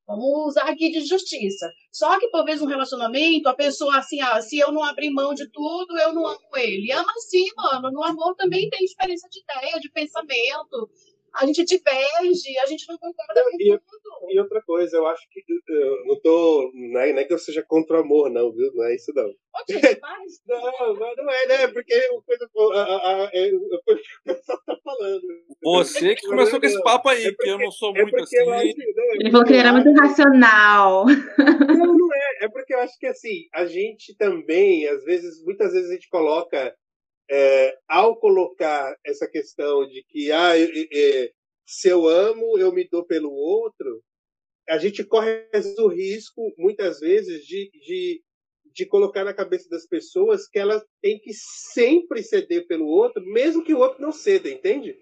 Vamos usar aqui de justiça. Só que, por vezes, um relacionamento, a pessoa, assim, ah, se eu não abrir mão de tudo, eu não amo ele. Ama sim, mano. No amor também tem diferença de ideia, de pensamento, a gente diverge, a gente não concorda com e, tudo. E outra coisa, eu acho que eu não tô. Não é, não é que eu seja contra o amor, não, viu? Não é isso, não. não, mas não é, né? Porque o coisa. A, a, a, é, o que o pessoal tá falando. Você que começou com esse papo aí, é porque, que eu não sou é muito assim. Acho, não, Ele falou que ele era muito racional. Não, não é. É porque eu acho que assim, a gente também, às vezes, muitas vezes a gente coloca é, ao colocar essa questão de que ah, se eu amo, eu me dou pelo outro, a gente corre o risco, muitas vezes, de, de, de colocar na cabeça das pessoas que elas têm que sempre ceder pelo outro, mesmo que o outro não ceda, entende?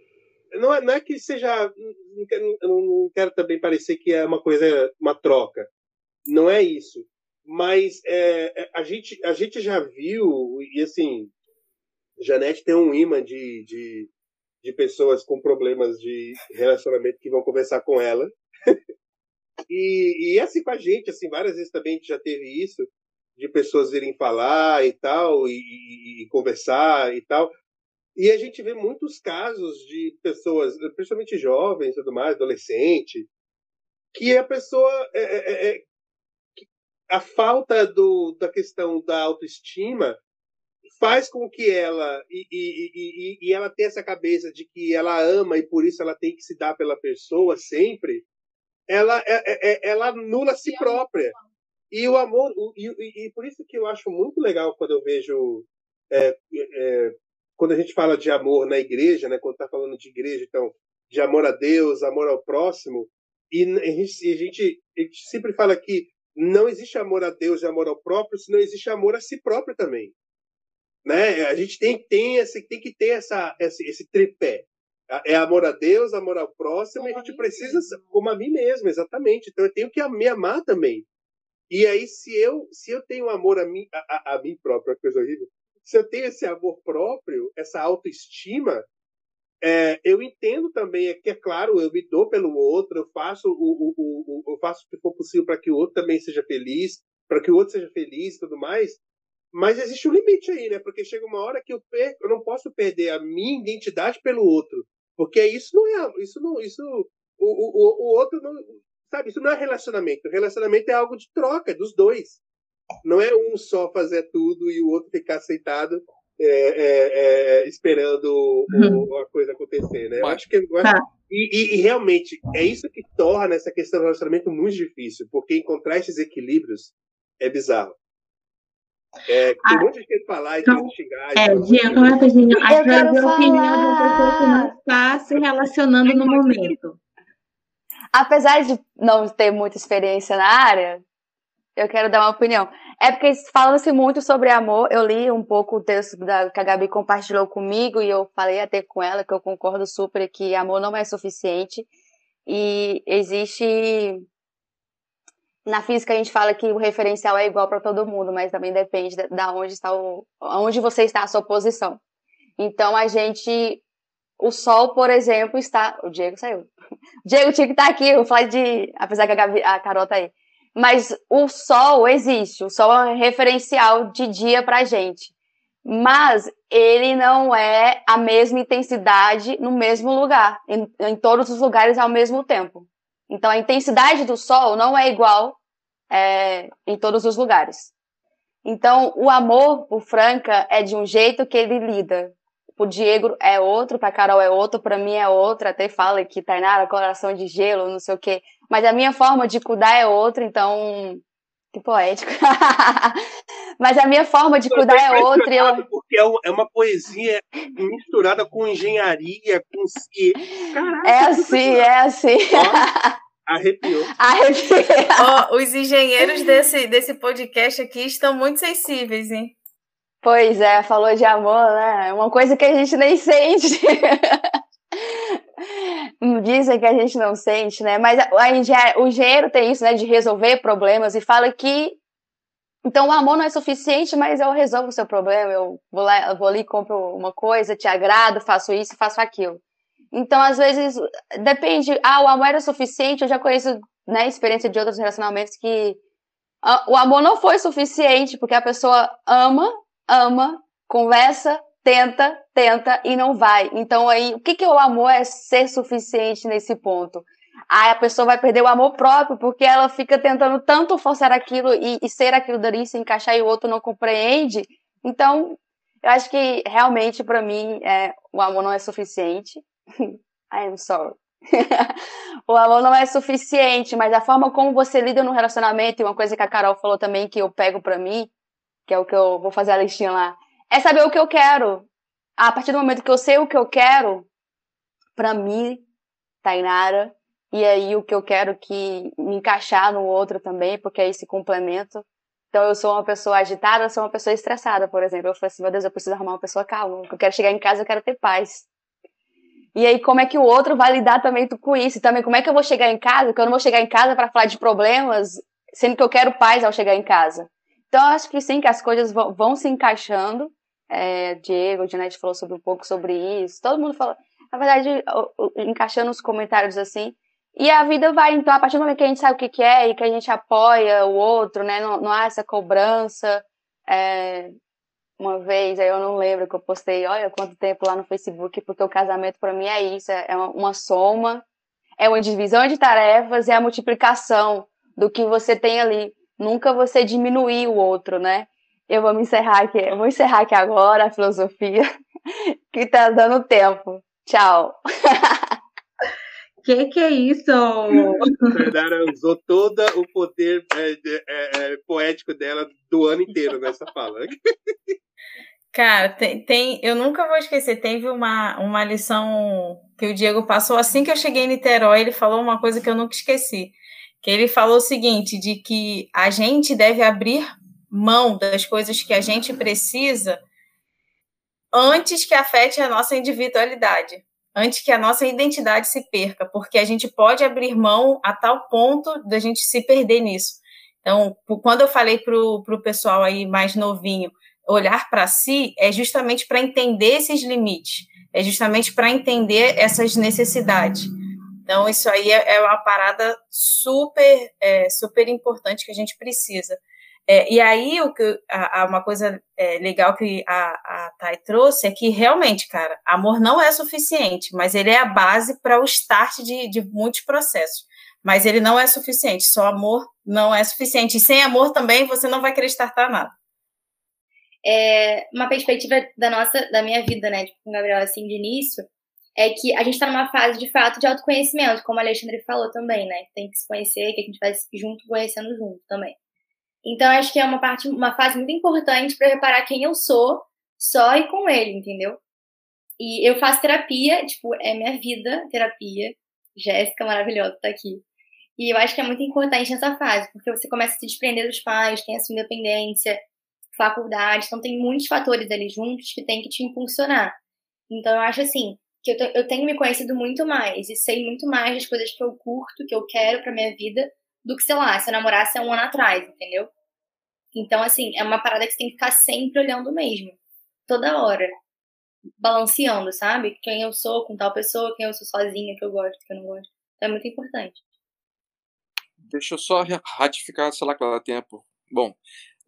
Não é, não é que seja. Não quero, não quero também parecer que é uma coisa, uma troca. Não é isso. Mas é, é a, gente, a gente já viu, e assim, Janete tem um imã de, de, de pessoas com problemas de relacionamento que vão conversar com ela. e, e assim com a gente, assim, várias vezes também a gente já teve isso, de pessoas virem falar e tal, e, e, e conversar e tal. E a gente vê muitos casos de pessoas, principalmente jovens, tudo mais, adolescente, que a pessoa é, é, é, a falta do, da questão da autoestima faz com que ela e, e, e, e, ela tenha essa cabeça de que ela ama e por isso ela tem que se dar pela pessoa sempre, ela é, é, é ela anula a si própria. E o amor e, e, por isso que eu acho muito legal quando eu vejo é, é, quando a gente fala de amor na igreja, né? Quando está falando de igreja, então de amor a Deus, amor ao próximo, e a gente, a gente, a gente sempre fala que não existe amor a Deus e amor ao próprio, se não existe amor a si próprio também né? A gente tem, tem, esse, tem que ter essa, esse, esse tripé. É amor a Deus, amor ao próximo, e a gente precisa, como a mim mesmo, exatamente. Então eu tenho que me amar também. E aí, se eu, se eu tenho amor a mim, a, a, a mim próprio, coisa horrível, se eu tenho esse amor próprio, essa autoestima, é, eu entendo também é que, é claro, eu me dou pelo outro, eu faço o, o, o, eu faço o que for possível para que o outro também seja feliz, para que o outro seja feliz e tudo mais, mas existe um limite aí, né? Porque chega uma hora que eu perco, eu não posso perder a minha identidade pelo outro. Porque isso não é. Isso não. Isso. O, o, o outro não. Sabe, isso não é relacionamento. O relacionamento é algo de troca dos dois. Não é um só fazer tudo e o outro ficar aceitado é, é, é, esperando uhum. a coisa acontecer, né? Eu acho que. Eu acho, tá. e, e, e, realmente, é isso que torna essa questão do relacionamento muito difícil, porque encontrar esses equilíbrios é bizarro. É, tem ah, um monte de gente falar e então, tem xingar. É, Diego, rapidinho. A gente vai ver a opinião de uma pessoa que não está se relacionando no momento. Apesar de não ter muita experiência na área, eu quero dar uma opinião. É porque falando-se muito sobre amor, eu li um pouco o texto da, que a Gabi compartilhou comigo e eu falei até com ela que eu concordo super que amor não é suficiente e existe na física a gente fala que o referencial é igual para todo mundo, mas também depende da onde está o, onde você está a sua posição. Então a gente, o Sol, por exemplo, está, o Diego saiu. Diego tinha que estar aqui, o falar de, apesar que a, Gabi, a Carol tá aí. Mas o Sol existe, o Sol é um referencial de dia para gente. Mas ele não é a mesma intensidade no mesmo lugar, em, em todos os lugares ao mesmo tempo. Então a intensidade do Sol não é igual é, em todos os lugares. Então o amor por Franca é de um jeito que ele lida. O Diego é outro, para Carol é outro, para mim é outro. Até fala que Tainara, coração de gelo, não sei o quê. Mas a minha forma de cuidar é outra, então. Que poético. Mas a minha forma de cuidar é outra. Eu... Porque é, é uma poesia misturada com engenharia, com ciência. Caraca, é assim, é assim. Arrepiou. Arrepiou. Oh, os engenheiros desse, desse podcast aqui estão muito sensíveis, hein? Pois é, falou de amor, né? É uma coisa que a gente nem sente. Dizem que a gente não sente, né? Mas a, o engenheiro tem isso, né? De resolver problemas e fala que. Então o amor não é suficiente, mas eu resolvo o seu problema. Eu vou, lá, eu vou ali, compro uma coisa, te agrado, faço isso, faço aquilo. Então, às vezes, depende. Ah, o amor era suficiente. Eu já conheço, né, experiência de outros relacionamentos que o amor não foi suficiente, porque a pessoa ama, ama, conversa, tenta, tenta e não vai. Então aí, o que que é o amor é ser suficiente nesse ponto? Aí a pessoa vai perder o amor próprio porque ela fica tentando tanto forçar aquilo e, e ser aquilo dali, se encaixar e o outro não compreende. Então, eu acho que realmente para mim é, o amor não é suficiente. I am sorry. o amor não é suficiente, mas a forma como você lida no relacionamento, e uma coisa que a Carol falou também que eu pego para mim, que é o que eu vou fazer a listinha lá, é saber o que eu quero. A partir do momento que eu sei o que eu quero, para mim, Tainara, e aí o que eu quero que me encaixar no outro também, porque é esse complemento. Então eu sou uma pessoa agitada, eu sou uma pessoa estressada, por exemplo. Eu falo assim, meu Deus, eu preciso arrumar uma pessoa calma. Eu quero chegar em casa, eu quero ter paz. E aí, como é que o outro vai lidar também com isso? E também, como é que eu vou chegar em casa? Que eu não vou chegar em casa para falar de problemas, sendo que eu quero paz ao chegar em casa. Então, eu acho que sim, que as coisas vão, vão se encaixando. É, Diego, o Janete falou sobre um pouco sobre isso. Todo mundo fala. Na verdade, encaixando os comentários assim. E a vida vai, então, a partir do momento que a gente sabe o que, que é e que a gente apoia o outro, né? Não, não há essa cobrança. É, uma vez, aí eu não lembro que eu postei, olha quanto tempo lá no Facebook, porque o casamento para mim é isso, é uma, uma soma, é uma divisão de tarefas, é a multiplicação do que você tem ali nunca você diminuir o outro, né? Eu vou me encerrar aqui, eu vou encerrar aqui agora a filosofia que tá dando tempo. Tchau. Que que é isso? Fernanda usou todo o poder é, é, é, poético dela do ano inteiro nessa fala. Cara, tem, tem, eu nunca vou esquecer. Teve uma, uma lição que o Diego passou assim que eu cheguei em Niterói. Ele falou uma coisa que eu nunca esqueci que ele falou o seguinte, de que a gente deve abrir mão das coisas que a gente precisa antes que afete a nossa individualidade, antes que a nossa identidade se perca, porque a gente pode abrir mão a tal ponto da gente se perder nisso. Então, quando eu falei para o pessoal aí mais novinho olhar para si, é justamente para entender esses limites, é justamente para entender essas necessidades. Então, isso aí é, é uma parada super, é, super importante que a gente precisa. É, e aí, o que, a, a uma coisa é, legal que a, a Thay trouxe é que realmente, cara, amor não é suficiente, mas ele é a base para o start de, de muitos processos. Mas ele não é suficiente, só amor não é suficiente. E sem amor também você não vai querer startar nada. É uma perspectiva da nossa, da minha vida, né, tipo, com o Gabriel, assim, de início, é que a gente está numa fase de fato de autoconhecimento, como a Alexandre falou também, né? Tem que se conhecer, que a gente vai junto conhecendo junto também. Então acho que é uma parte, uma fase muito importante para reparar quem eu sou, só e com ele, entendeu? E eu faço terapia, tipo, é minha vida, terapia. Jéssica maravilhosa tá aqui. E eu acho que é muito importante nessa fase, porque você começa a se desprender dos pais, tem a sua independência, faculdade, então tem muitos fatores ali juntos que tem que te impulsionar. Então eu acho assim, que eu, eu tenho me conhecido muito mais e sei muito mais das coisas que eu curto, que eu quero pra minha vida, do que, sei lá, se eu namorasse há um ano atrás, entendeu? Então, assim, é uma parada que você tem que ficar sempre olhando mesmo. Toda hora. Balanceando, sabe? Quem eu sou com tal pessoa, quem eu sou sozinha, que eu gosto, que eu não gosto. Então é muito importante. Deixa eu só ratificar, sei lá, qual é tempo. Bom,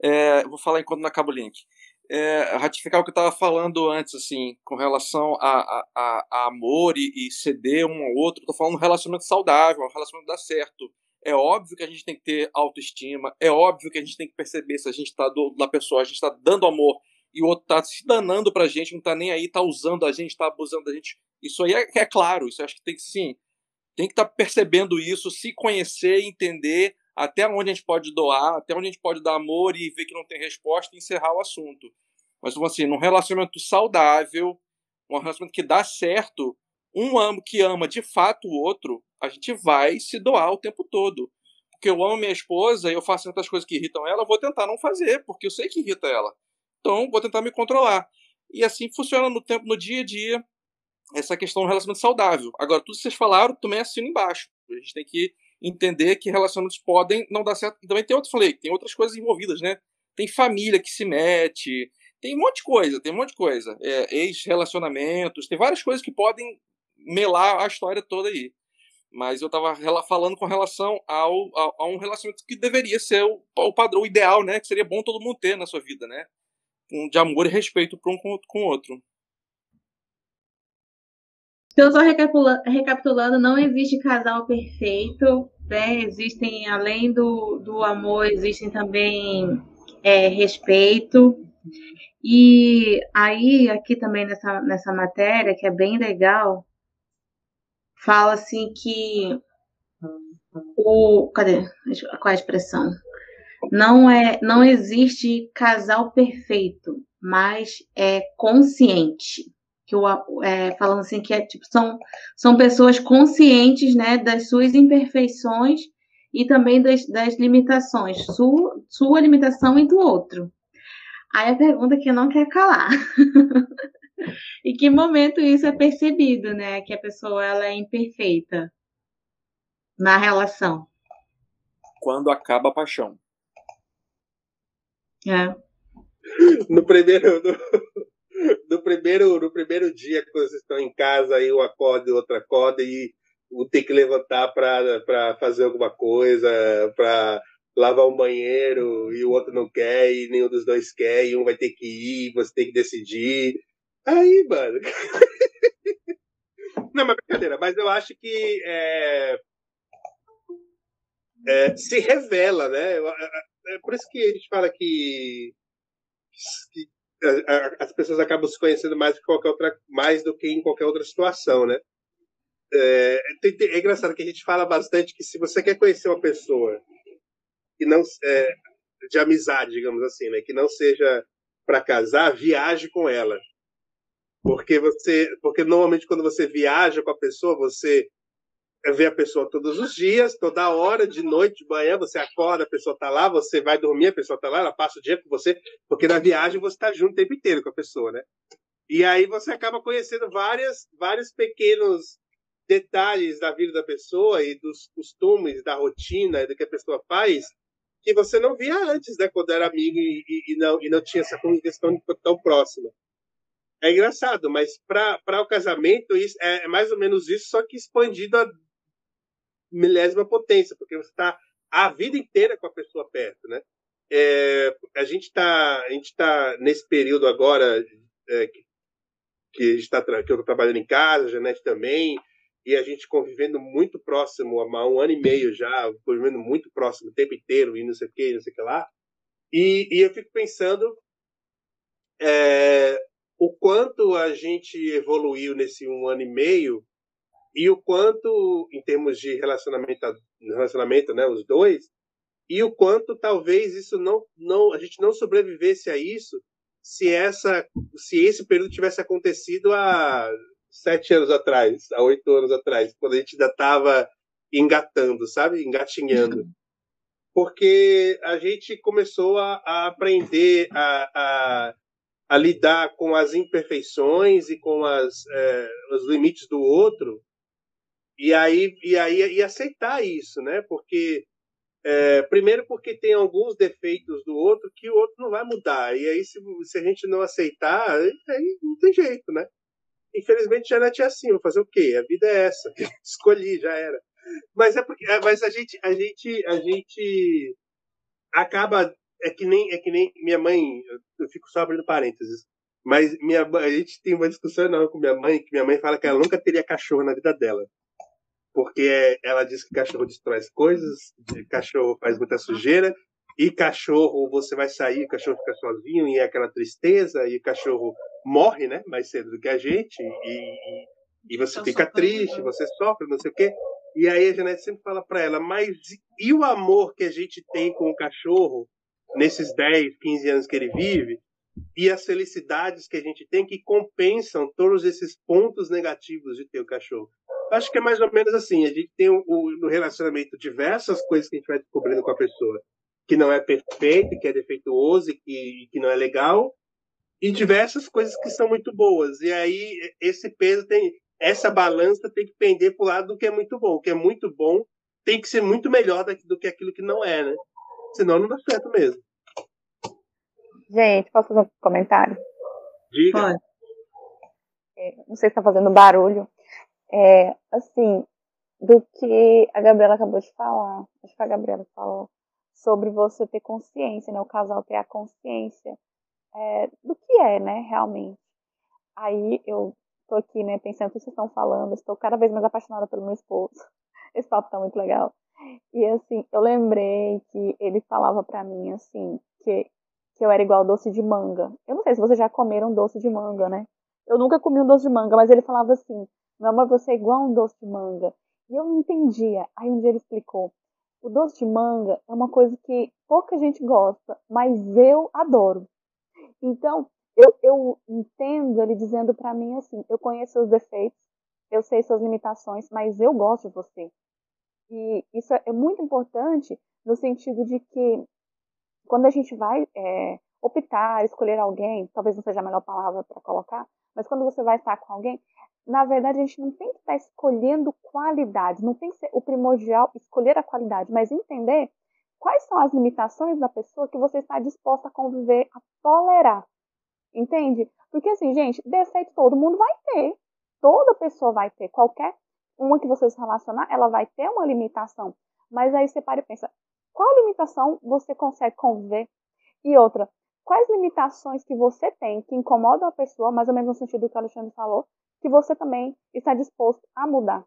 é, vou falar enquanto não acaba o link. É, ratificar o que eu estava falando antes, assim, com relação a, a, a amor e, e, ceder um ao outro. Estou falando um relacionamento saudável, um relacionamento dar certo. É óbvio que a gente tem que ter autoestima, é óbvio que a gente tem que perceber se a gente está do da pessoa, a gente está dando amor e o outro está se danando pra gente, não está nem aí, está usando a gente, está abusando da gente. Isso aí é, é claro, isso acho que tem que sim tem que estar tá percebendo isso, se conhecer, entender até onde a gente pode doar, até onde a gente pode dar amor e ver que não tem resposta e encerrar o assunto. Mas, assim, num relacionamento saudável, um relacionamento que dá certo, um amo que ama de fato o outro, a gente vai se doar o tempo todo. Porque eu amo minha esposa e eu faço certas coisas que irritam ela, eu vou tentar não fazer, porque eu sei que irrita ela. Então, vou tentar me controlar. E assim funciona no tempo, no dia a dia, essa questão do relacionamento saudável. Agora, tudo que vocês falaram, também assino embaixo. A gente tem que entender que relacionamentos podem não dar certo. E também tem outro, falei, tem outras coisas envolvidas, né? Tem família que se mete, tem um monte de coisa, tem um monte de coisa. É, Ex-relacionamentos, tem várias coisas que podem melar a história toda aí. Mas eu estava falando com relação ao, a um relacionamento que deveria ser o, o padrão ideal, né? Que seria bom todo mundo ter na sua vida, né? De amor e respeito para um com, com o outro. Então, só recapitulando, não existe casal perfeito, né? Existem, além do, do amor, existem também é, respeito. E aí, aqui também nessa, nessa matéria, que é bem legal, fala assim que o. Cadê? Qual é a expressão? Não, é, não existe casal perfeito, mas é consciente que o, é, falando assim que é, tipo, são, são pessoas conscientes né, das suas imperfeições e também das, das limitações, sua, sua limitação e do outro. Aí a pergunta que não quer calar. e que momento isso é percebido, né? Que a pessoa ela é imperfeita na relação. Quando acaba a paixão. É. No primeiro, no, no primeiro, no primeiro dia que vocês estão em casa, aí um acorda e outro acorda e um tem que levantar para fazer alguma coisa, para lavar um banheiro e o outro não quer e nenhum dos dois quer e um vai ter que ir, você tem que decidir. Aí, mano. não, mas brincadeira, mas eu acho que é, é, se revela, né? É, é por isso que a gente fala que, que as pessoas acabam se conhecendo mais do que qualquer outra, mais do que em qualquer outra situação, né? É, é engraçado que a gente fala bastante que se você quer conhecer uma pessoa que não é, de amizade, digamos assim, né, que não seja para casar, viaje com ela, porque você, porque normalmente quando você viaja com a pessoa, você vê a pessoa todos os dias, toda hora, de noite, de manhã, você acorda, a pessoa está lá, você vai dormir, a pessoa está lá, ela passa o dia com você, porque na viagem você está junto o tempo inteiro com a pessoa, né? E aí você acaba conhecendo várias, vários pequenos detalhes da vida da pessoa e dos costumes, da rotina, do que a pessoa faz, que você não via antes, né? Quando era amigo e, e, e não, e não tinha essa convivência tão, tão próxima. É engraçado, mas para o casamento isso, é, é mais ou menos isso, só que expandido a milésima potência, porque você está a vida inteira com a pessoa perto, né? É, a gente está a gente tá nesse período agora é, que, que, tá, que eu estou trabalhando em casa, a Janete também, e a gente convivendo muito próximo há um ano e meio já, convivendo muito próximo o tempo inteiro, e não sei o que, não sei o que lá. E, e eu fico pensando é, o quanto a gente evoluiu nesse um ano e meio e o quanto, em termos de relacionamento, relacionamento né, os dois, e o quanto talvez isso não, não a gente não sobrevivesse a isso se essa se esse período tivesse acontecido há sete anos atrás, há oito anos atrás, quando a gente ainda estava engatando, sabe? Engatinhando. Porque a gente começou a, a aprender a, a, a, lidar com as imperfeições e com as, é, os limites do outro e aí e aí e aceitar isso, né? Porque é, primeiro porque tem alguns defeitos do outro que o outro não vai mudar. E aí, se, se a gente não aceitar, aí não tem jeito, né? Infelizmente, Janete é assim, vou fazer o quê? A vida é essa. Escolhi, já era. Mas é porque. É, mas a gente, a gente, a gente acaba. É que nem, é que nem minha mãe. Eu fico só abrindo parênteses. Mas minha, a gente tem uma discussão enorme com minha mãe, que minha mãe fala que ela nunca teria cachorro na vida dela porque ela diz que cachorro destrói as coisas, cachorro faz muita sujeira, e cachorro você vai sair, o cachorro fica sozinho e é aquela tristeza, e o cachorro morre, né, mais cedo do que a gente, e, e você fica triste, você sofre, não sei o quê. E aí a Janete sempre fala para ela, mas e o amor que a gente tem com o cachorro nesses 10, 15 anos que ele vive? E as felicidades que a gente tem que compensam todos esses pontos negativos de ter o cachorro. Acho que é mais ou menos assim. A gente tem o, o, no relacionamento diversas coisas que a gente vai descobrindo com a pessoa que não é perfeito, que é defeituoso e que, que não é legal, e diversas coisas que são muito boas. E aí esse peso tem, essa balança tem que pender para o lado do que é muito bom. O que é muito bom tem que ser muito melhor do que aquilo que não é, né? Senão não dá certo mesmo. Gente, posso fazer um comentário? Diga. Pode. É, não sei se está fazendo barulho, é, assim, do que a Gabriela acabou de falar, acho que a Gabriela falou, sobre você ter consciência, né, o casal ter a consciência é, do que é, né, realmente. Aí eu tô aqui, né, pensando o que vocês estão falando, estou cada vez mais apaixonada pelo meu esposo. Esse papo tá muito legal. E assim, eu lembrei que ele falava para mim assim, que, que eu era igual doce de manga. Eu não sei se vocês já comeram doce de manga, né? Eu nunca comi um doce de manga, mas ele falava assim: meu amor, você é igual um doce de manga. E eu não entendia. Aí um dia ele explicou. O doce de manga é uma coisa que pouca gente gosta, mas eu adoro. Então, eu, eu entendo ele dizendo para mim assim: eu conheço seus defeitos, eu sei suas limitações, mas eu gosto de você. E isso é muito importante no sentido de que quando a gente vai é, optar, escolher alguém, talvez não seja a melhor palavra para colocar, mas quando você vai estar com alguém, na verdade, a gente não tem que estar escolhendo qualidade, não tem que ser o primordial escolher a qualidade, mas entender quais são as limitações da pessoa que você está disposta a conviver, a tolerar. Entende? Porque assim, gente, defeito todo mundo vai ter. Toda pessoa vai ter. Qualquer uma que você se relacionar, ela vai ter uma limitação. Mas aí você para e pensa, qual limitação você consegue conviver? E outra, quais limitações que você tem que incomodam a pessoa, mais ou menos no sentido que o Alexandre falou, que você também está disposto a mudar,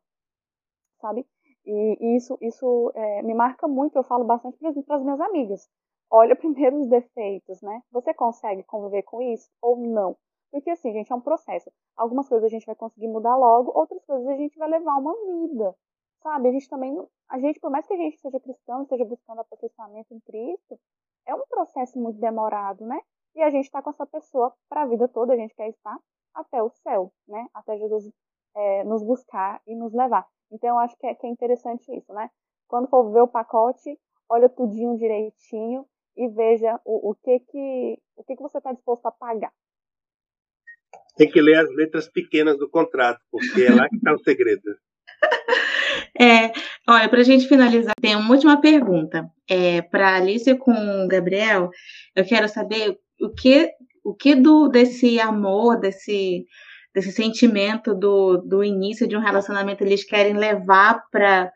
sabe? E, isso, isso é, me marca muito, eu falo bastante para as minhas amigas. Olha primeiro os defeitos, né? Você consegue conviver com isso ou não? Porque assim, gente, é um processo. Algumas coisas a gente vai conseguir mudar logo, outras coisas a gente vai levar uma vida, sabe? A gente também, a gente, por mais que a gente seja cristão, esteja buscando aperfeiçoamento em Cristo, é um processo muito demorado, né? E a gente está com essa pessoa para a vida toda, a gente quer estar, até o céu, né? Até Jesus é, nos buscar e nos levar. Então, eu acho que é, que é interessante isso, né? Quando for ver o pacote, olha tudinho direitinho e veja o, o que que o que que você está disposto a pagar. Tem que ler as letras pequenas do contrato, porque é lá que está o segredo. É, olha, para a gente finalizar, tem uma última pergunta. É, para Alice com o Gabriel, eu quero saber o que o que do desse amor, desse, desse sentimento do, do início de um relacionamento eles querem levar para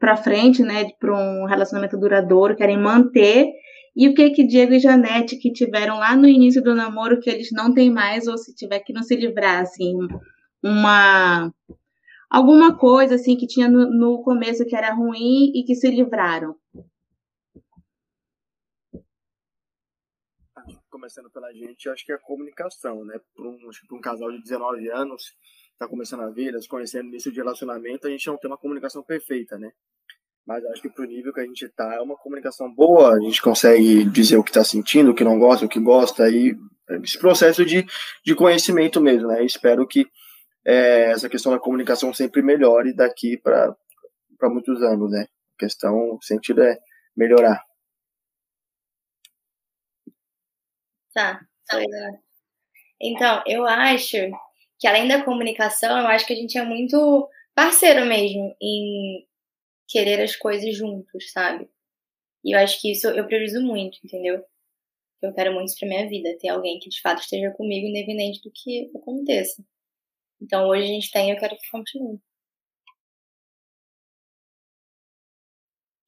para frente, né, para um relacionamento duradouro, querem manter, e o que que Diego e Janete que tiveram lá no início do namoro que eles não têm mais ou se tiver que não se livrar, assim, uma alguma coisa assim que tinha no, no começo que era ruim e que se livraram. Começando pela gente, acho que é a comunicação, né? Para um, um casal de 19 anos, está começando a vida, se conhecendo início de relacionamento, a gente não tem uma comunicação perfeita, né? Mas acho que pro nível que a gente tá, é uma comunicação boa, a gente consegue dizer o que tá sentindo, o que não gosta, o que gosta, e esse processo de, de conhecimento mesmo, né? espero que é, essa questão da comunicação sempre melhore daqui para para muitos anos, né? A questão, o sentido é melhorar. Tá, Então, eu acho que além da comunicação, eu acho que a gente é muito parceiro mesmo em querer as coisas juntos, sabe? E eu acho que isso eu priorizo muito, entendeu? Eu quero muito isso pra minha vida, ter alguém que de fato esteja comigo, independente do que aconteça. Então hoje a gente tem, eu quero que continue.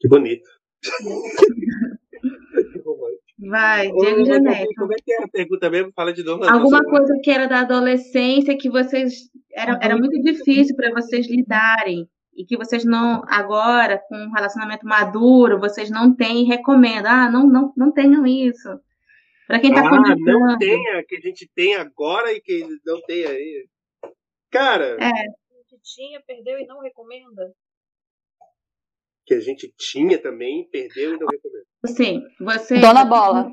Que bonito. Vai, Diego Janete. Como é que é a pergunta mesmo? Fala de novo. Alguma coisa que era da adolescência que vocês. Era, era muito difícil para vocês lidarem. E que vocês não, agora, com um relacionamento maduro, vocês não têm e recomendam. Ah, não, não, não tenham isso. Para quem está ah, não tenha, que a gente tem agora e que não tem aí. Cara. É. A gente tinha, perdeu e não recomenda que a gente tinha também, perdeu e não recomenda. Sim, você. Dona Bola.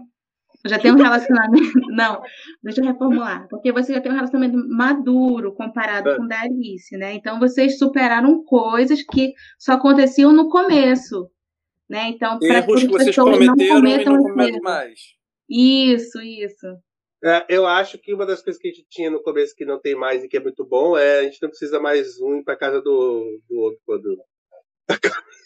Já tem um relacionamento. Não, deixa eu reformular. Porque você já tem um relacionamento maduro comparado é. com o da Alice, né? Então vocês superaram coisas que só aconteciam no começo. Né? Então, para que vocês pessoas não cometam não cometem mais. Isso, isso. É, eu acho que uma das coisas que a gente tinha no começo que não tem mais e que é muito bom é a gente não precisa mais um ir para casa do, do outro quando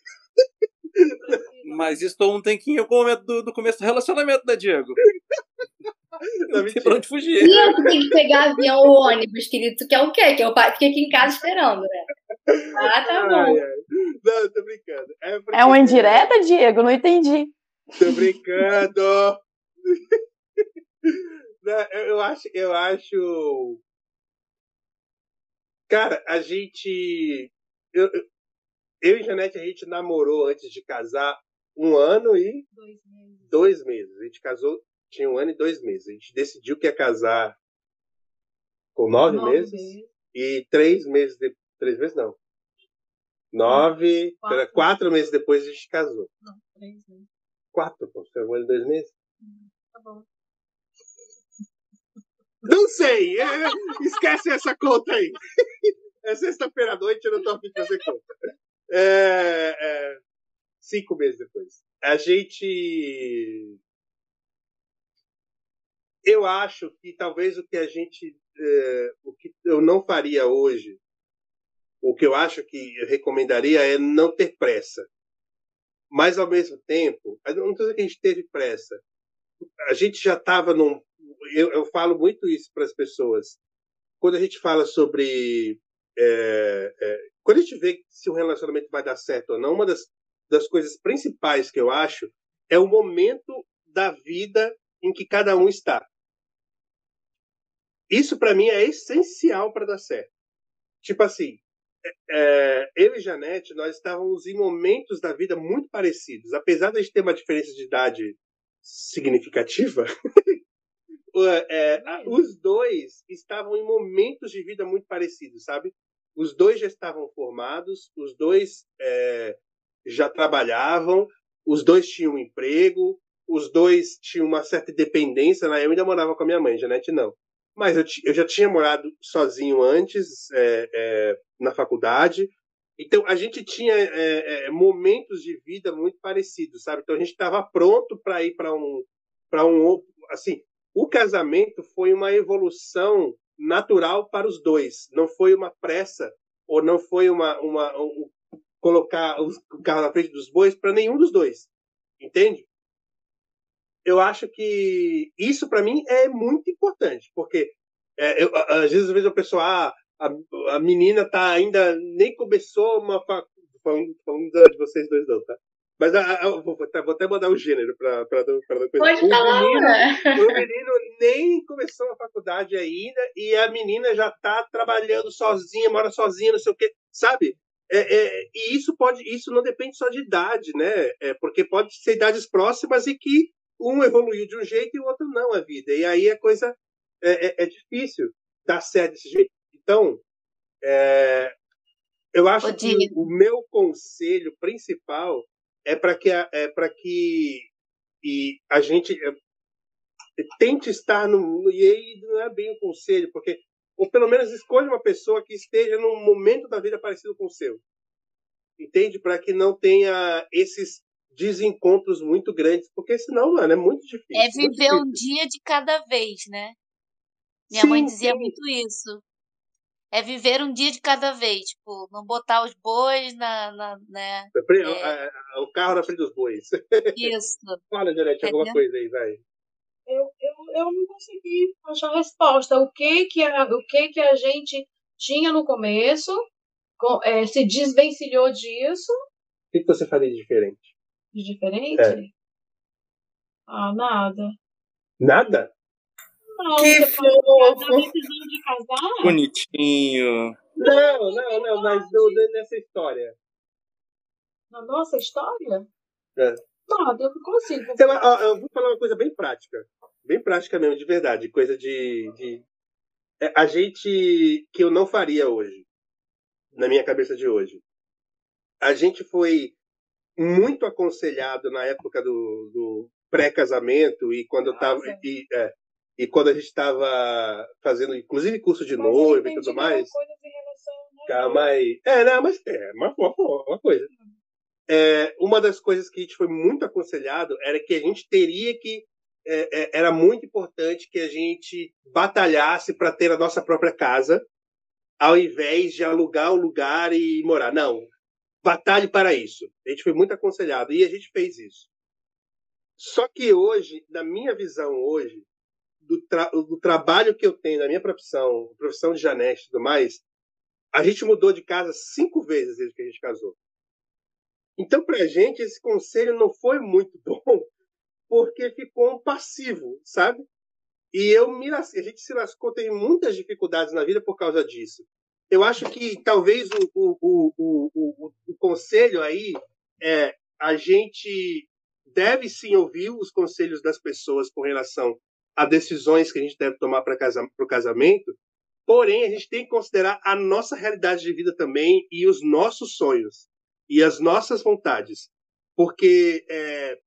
mas isso todo mundo tem que ir com o momento do, do começo do relacionamento, né, Diego? Não tem pra onde fugir. E eu tenho que pegar avião ou ônibus, querido. Tu quer o quê? Que eu fique aqui em casa esperando, né? Ah, tá bom. Ai, ai. Não, tô brincando. É, porque... é uma indireta, Diego? Não entendi. Tô brincando. Não, eu acho, eu acho. Cara, a gente. Eu, eu e Janete, a gente namorou antes de casar um ano e dois meses. dois meses. A gente casou, tinha um ano e dois meses. A gente decidiu que ia casar com nove, nove meses, meses, e três meses de, três meses não. Nove, quatro, quatro meses depois a gente casou. Não, três meses. Quatro, pô, foi um ano e dois meses? Hum, tá bom. Não sei! É, esquece essa conta aí. É sexta-feira à noite, eu não tô afim de fazer conta. É, é, cinco meses depois. A gente. Eu acho que talvez o que a gente. É, o que eu não faria hoje, o que eu acho que eu recomendaria é não ter pressa. Mas, ao mesmo tempo, não estou dizendo que a gente teve pressa. A gente já estava num. Eu, eu falo muito isso para as pessoas. Quando a gente fala sobre é, é, quando a gente vê se o relacionamento vai dar certo ou não, uma das, das coisas principais que eu acho é o momento da vida em que cada um está. Isso para mim é essencial para dar certo. Tipo assim, é, é, eu e Janete, nós estávamos em momentos da vida muito parecidos. Apesar de a gente ter uma diferença de idade significativa, é, os dois estavam em momentos de vida muito parecidos, sabe? Os dois já estavam formados, os dois é, já trabalhavam, os dois tinham um emprego, os dois tinham uma certa dependência. Né? Eu ainda morava com a minha mãe, Janete não. Mas eu, eu já tinha morado sozinho antes, é, é, na faculdade. Então a gente tinha é, é, momentos de vida muito parecidos, sabe? Então a gente estava pronto para ir para um, para um, assim, o casamento foi uma evolução natural para os dois. Não foi uma pressa ou não foi uma, uma um, colocar o carro na frente dos bois para nenhum dos dois. Entende? Eu acho que isso para mim é muito importante, porque é, eu, às vezes eu vejo a pessoa, ah, a, a menina tá ainda nem começou uma faculdade, falando, falando de vocês dois não, tá? Mas a, a, vou, vou, até mandar o gênero para para coisa. Pode o falar, menino, o menino nem começou a faculdade ainda e a menina já está trabalhando sozinha, mora sozinha, não sei o quê, sabe? É, é, e isso pode, isso não depende só de idade, né? É, porque pode ser idades próximas e que um evoluiu de um jeito e o outro não a vida. E aí a coisa é, é, é difícil dar certo desse jeito. Então, é, eu acho que o meu conselho principal é para que, é para que e a gente é, tente estar no. E aí não é bem um conselho, porque. Ou pelo menos escolha uma pessoa que esteja num momento da vida parecido com o seu. entende? Para que não tenha esses desencontros muito grandes, porque senão, mano, é muito difícil. É viver um dia de cada vez, né? Minha sim, mãe dizia sim. muito isso. É viver um dia de cada vez, tipo, não botar os bois na. na né, é... O carro na frente dos bois. Isso. Fala, Janete, alguma coisa aí, vai. Eu, eu, eu não consegui achar a resposta. O que que a, o que que a gente tinha no começo, com, é, se desvencilhou disso. O que, que você faria de diferente? De diferente? É. Ah, nada. Nada? Não, que fofo. de casar. Bonitinho. Não, não, não, mas do, nessa história. Na nossa história? É. Nada, eu não consigo. Então, eu vou falar uma coisa bem prática. Bem prática mesmo, de verdade. Coisa de. de... É, a gente. que eu não faria hoje. Na minha cabeça de hoje. A gente foi muito aconselhado na época do, do pré-casamento e quando eu estava ah, e, é, e quando a gente estava fazendo inclusive curso de noiva e tudo mais calma aí é não mas é uma, uma, uma coisa é, uma das coisas que a gente foi muito aconselhado era que a gente teria que é, é, era muito importante que a gente batalhasse para ter a nossa própria casa ao invés de alugar um lugar e morar não batalhe para isso. A gente foi muito aconselhado e a gente fez isso. Só que hoje, na minha visão hoje, do, tra do trabalho que eu tenho na minha profissão, profissão de Janete e tudo mais, a gente mudou de casa cinco vezes desde que a gente casou. Então, para a gente, esse conselho não foi muito bom, porque ficou um passivo, sabe? E eu me a gente se lascou, teve muitas dificuldades na vida por causa disso eu acho que talvez o, o, o, o, o conselho aí é a gente deve sim ouvir os conselhos das pessoas com relação a decisões que a gente deve tomar para o casamento, porém a gente tem que considerar a nossa realidade de vida também e os nossos sonhos e as nossas vontades, porque é,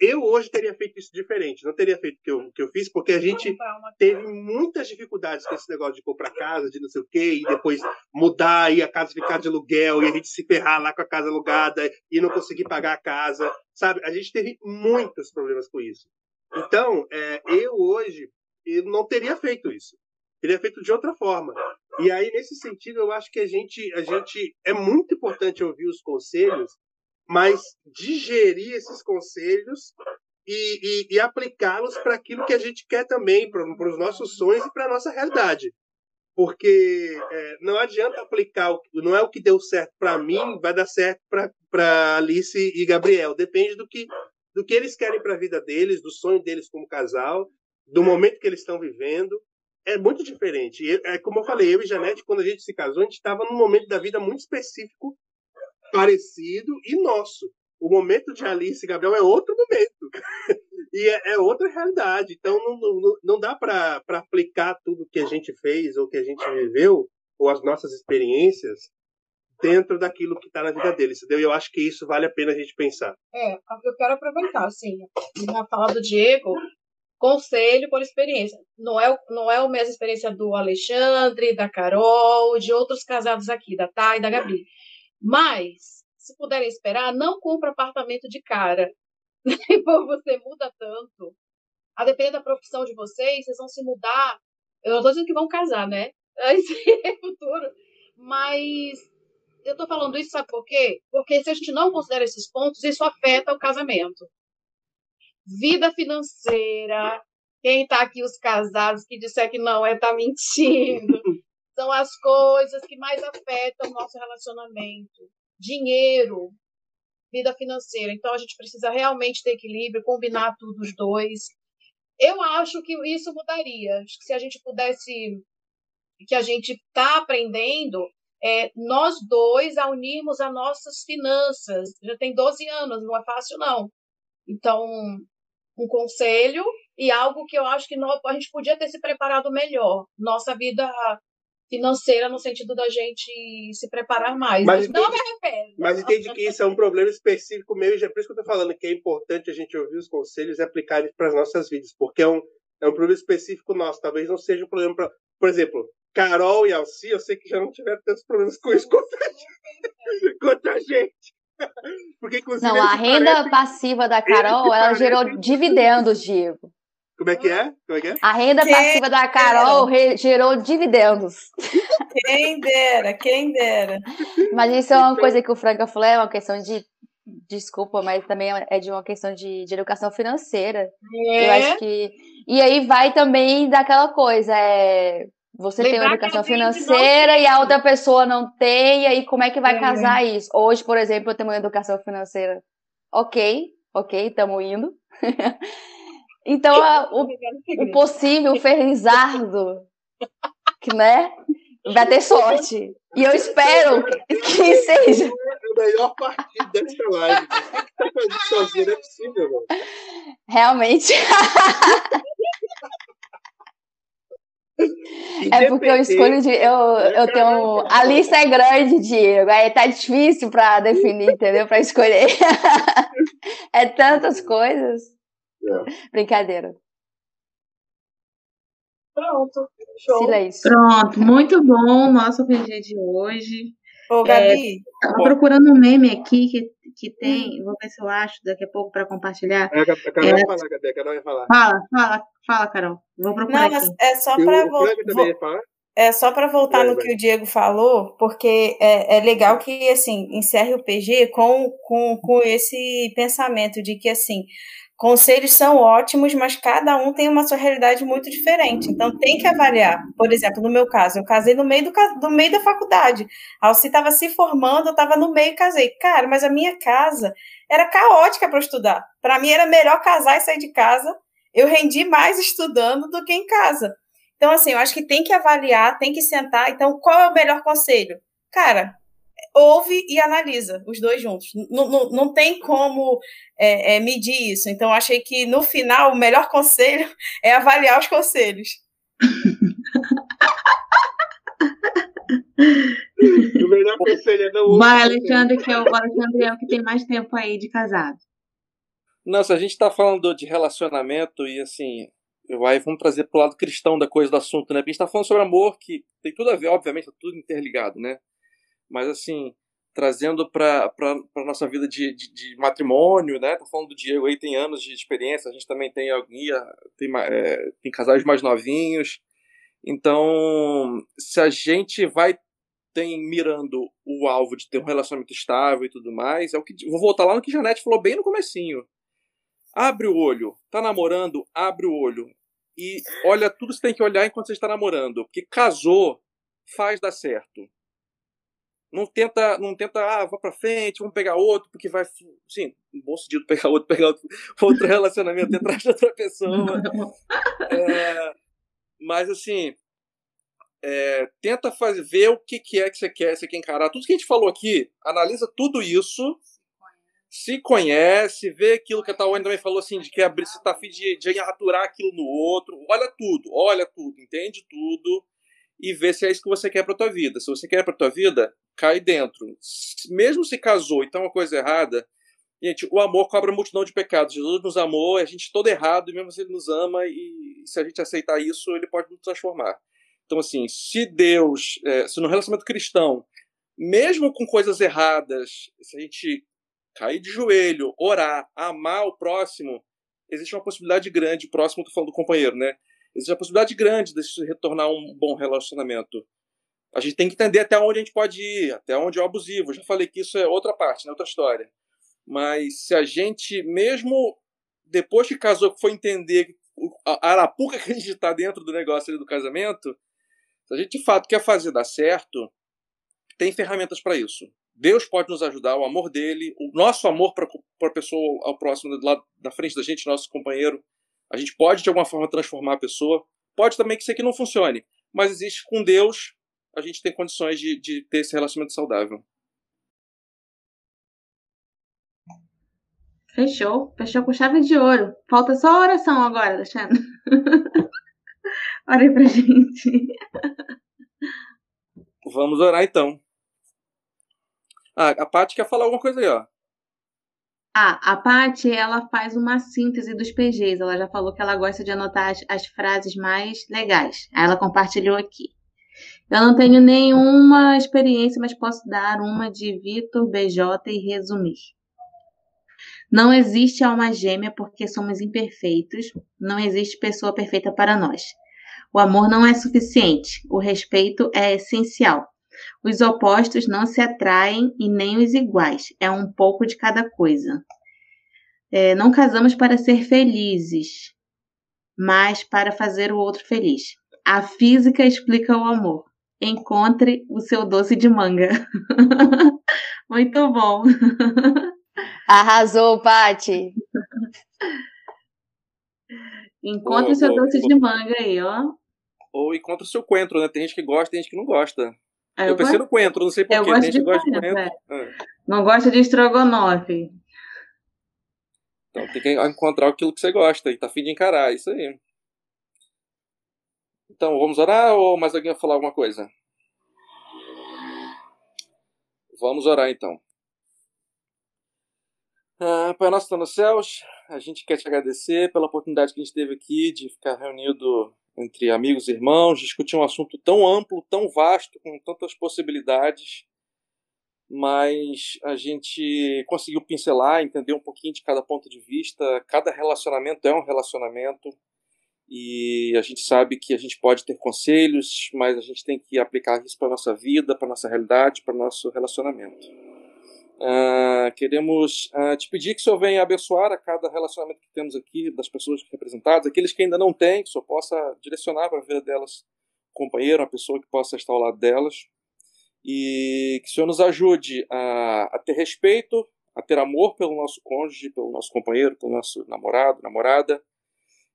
eu hoje teria feito isso diferente, não teria feito o que eu, que eu fiz, porque a gente teve muitas dificuldades com esse negócio de comprar casa, de não sei o quê, e depois mudar e a casa ficar de aluguel, e a gente se ferrar lá com a casa alugada e não conseguir pagar a casa, sabe? A gente teve muitos problemas com isso. Então, é, eu hoje eu não teria feito isso. Teria feito de outra forma. E aí, nesse sentido, eu acho que a gente, a gente é muito importante ouvir os conselhos mas digerir esses conselhos e, e, e aplicá-los para aquilo que a gente quer também, para os nossos sonhos e para a nossa realidade. Porque é, não adianta aplicar, não é o que deu certo para mim, vai dar certo para Alice e Gabriel. Depende do que, do que eles querem para a vida deles, do sonho deles como casal, do momento que eles estão vivendo. É muito diferente. É como eu falei, eu e Janete, quando a gente se casou, a gente estava num momento da vida muito específico parecido e nosso. O momento de Alice e Gabriel é outro momento. e é, é, outra realidade. Então não, não, não dá para aplicar tudo que a gente fez ou que a gente viveu, ou as nossas experiências, dentro daquilo que está na vida deles, entendeu? E eu acho que isso vale a pena a gente pensar. É, eu quero aproveitar, assim, na fala do Diego, conselho por experiência. Não é, não é a mesma experiência do Alexandre, da Carol, de outros casados aqui, da Thay e da Gabi. Mas, se puderem esperar, não compra apartamento de cara. você muda tanto. A depender da profissão de vocês, vocês vão se mudar. Eu não estou dizendo que vão casar, né? Isso é futuro. Mas eu estou falando isso, sabe por quê? Porque se a gente não considera esses pontos, isso afeta o casamento. Vida financeira. Quem está aqui, os casados, que disser que não é, tá mentindo. são as coisas que mais afetam o nosso relacionamento. Dinheiro, vida financeira. Então a gente precisa realmente ter equilíbrio, combinar tudo os dois. Eu acho que isso mudaria. Acho que se a gente pudesse, que a gente está aprendendo, é, nós dois a unirmos as nossas finanças. Já tem 12 anos, não é fácil não. Então, um conselho e algo que eu acho que nós, a gente podia ter se preparado melhor. Nossa vida financeira no sentido da gente se preparar mais. Mas, não me arrependo. Mas entende que isso é um problema específico meu, e já é por isso que eu estou falando que é importante a gente ouvir os conselhos e aplicar eles para as nossas vidas, porque é um, é um problema específico nosso. Talvez não seja um problema para. Por exemplo, Carol e Alci, eu sei que já não tiveram tantos problemas com isso contra a gente. Contra a gente. Porque, inclusive, Não, a renda parecem- passiva da Carol, ela gerou parecem- dividendos, Diego. Como é que é? Como é que é? A renda Quem passiva da Carol gerou dividendos. Quem dera, quem dera. Mas isso é uma Então- coisa que o Franca falou, é uma questão de. Desculpa, mas também é de uma questão de, de educação financeira. Eu É. acho que. E aí vai também daquela coisa, é. Você tem uma educação financeira e a outra pessoa não tem, e aí como é que vai É. casar isso? Hoje, por exemplo, eu tenho uma educação financeira. Ok, ok, estamos indo. então, a- o, o possível Fernizardo, que, né? Vai ter sorte. E eu espero que, que seja. É o melhor partido dessa live. Você que tá fazendo sozinho, não é possível, mano. Realmente. É porque eu escolho de. Eu, eu tenho. A lista é grande, Diego. Aí tá difícil pra definir, entendeu? Pra escolher. É tantas coisas. Brincadeira. Pronto. Show. Silêncio. Pronto, muito bom o nosso PG de hoje. Ô, É, Gabi, Tava procurando um meme aqui que, que tem, vou ver se eu acho daqui a pouco para compartilhar. A Carol a Carol É. vai falar, Gabi. A Carol vai falar. Fala, fala, fala, Carol. Vou procurar não, aqui. mas é só para ia falar? É só para voltar Vai, no vai. que o Diego falou, porque é, é legal que assim encerre o PG com, com, com esse pensamento de que assim conselhos são ótimos, mas cada um tem uma sua realidade muito diferente. Então tem que avaliar. Por exemplo, no meu caso, eu casei no meio do, do meio da faculdade. A Alci estava se formando, eu estava no meio e casei. Cara, mas a minha casa era caótica para estudar. Para mim era melhor casar e sair de casa. Eu rendi mais estudando do que em casa. Então, assim, eu acho que tem que avaliar, tem que sentar. Então, qual é o melhor conselho? Cara, ouve e analisa os dois juntos. Não, não, não tem como é, é, medir isso. Então, eu achei que no final o melhor conselho é avaliar os conselhos. O melhor conselho é não ouvir Vai. Alexandre, que é o, o Alexandre é o que tem mais tempo aí de casado. Não, se a gente tá falando de relacionamento e assim, aí vamos trazer pro lado cristão da coisa do assunto, né? Porque a gente tá falando sobre amor, que tem tudo a ver, obviamente, tá tudo interligado, né? Mas assim, trazendo pra, pra nossa vida de, de, de matrimônio, né? Tá falando do Diego aí, tem anos de experiência, a gente também tem alguém, tem, é, tem casais mais novinhos. Então, se a gente vai tem mirando o alvo de ter um relacionamento estável e tudo mais, é o que vou voltar lá no que a Janete falou bem no comecinho. Abre o olho, tá namorando, abre o olho e olha tudo que você tem que olhar enquanto você está namorando, porque casou, faz dar certo. Não tenta, não tenta, ah, vá pra frente, vamos pegar outro, porque vai, sim, no bom sentido pegar outro, pegar outro, outro relacionamento atrás de outra pessoa. É, mas assim, é, tenta fazer, ver o que, que é que você quer, você quer encarar. Tudo que a gente falou aqui, analisa tudo isso, se conhece, vê aquilo que a Tawane também falou assim, de que abrir, você tá afim de, de aturar aquilo no outro, olha tudo, olha tudo, entende tudo e vê se é isso que você quer pra tua vida. Se você quer pra tua vida, cai dentro. Mesmo se casou e tá uma coisa errada, gente, o amor cobra multidão de pecados. Jesus nos amou, a gente todo errado, e mesmo assim ele nos ama, e se a gente aceitar isso, ele pode nos transformar. Então, assim, se Deus, é, se no relacionamento cristão, mesmo com coisas erradas, se a gente cair de joelho, orar, amar o próximo, existe uma possibilidade grande, próximo, tô falando do companheiro, né? Existe uma possibilidade grande de se retornar um bom relacionamento. A gente tem que entender até onde a gente pode ir, até onde é o abusivo. Eu já falei que isso é outra parte, né? outra história. Mas se a gente, mesmo depois que casou, foi entender a arapuca que a gente está dentro do negócio do casamento, se a gente de fato quer fazer dar certo, tem ferramentas para isso. Deus pode nos ajudar, o amor dele, o nosso amor para a pessoa ao próximo, do lado da frente da gente, nosso companheiro. A gente pode de alguma forma transformar a pessoa. Pode também que isso aqui não funcione, mas existe com Deus, a gente tem condições de, de ter esse relacionamento saudável. Fechou. Fechou com chave de ouro. Falta só a oração agora, Alexandre. Ora aí pra gente. Vamos orar então. Ah, a Paty quer falar alguma coisa aí, ó. Ah, a Paty, ela faz uma síntese dos PGs. Ela já falou que ela gosta de anotar as, as frases mais legais. Ela compartilhou aqui. Eu não tenho nenhuma experiência, mas posso dar uma de Vitor BJ e resumir. Não existe alma gêmea porque somos imperfeitos, não existe pessoa perfeita para nós. O amor não é suficiente, o respeito é essencial. Os opostos não se atraem e nem os iguais, é um pouco de cada coisa. É, não casamos para ser felizes, mas para fazer o outro feliz. A física explica o amor. Encontre o seu doce de manga. Muito bom. Arrasou, Pati. Encontre o seu doce boa. de manga aí, ó. Ou encontre o seu coentro, né? Tem gente que gosta, tem gente que não gosta. Eu, eu pensei no coentro, não sei porquê. Tem gente que gosta de coentro. É. Não gosta de estrogonofe. Então tem que encontrar aquilo que você gosta e tá afim de encarar, isso aí. Então, vamos orar ou mais alguém vai falar alguma coisa? Vamos orar então. Ah, Pai nosso está nos céus, a gente quer te agradecer pela oportunidade que a gente teve aqui de ficar reunido entre amigos e irmãos, discutir um assunto tão amplo, tão vasto, com tantas possibilidades mas a gente conseguiu pincelar, entender um pouquinho de cada ponto de vista. Cada relacionamento é um relacionamento e a gente sabe que a gente pode ter conselhos, mas a gente tem que aplicar isso para nossa vida, para nossa realidade, para nosso relacionamento. Uh, queremos uh, te pedir que o Senhor venha abençoar a cada relacionamento que temos aqui, das pessoas representadas, aqueles que ainda não têm, que o Senhor possa direcionar para a vida delas um companheiro, uma pessoa que possa estar ao lado delas. E que o Senhor nos ajude a, a ter respeito, a ter amor pelo nosso cônjuge, pelo nosso companheiro, pelo nosso namorado, namorada,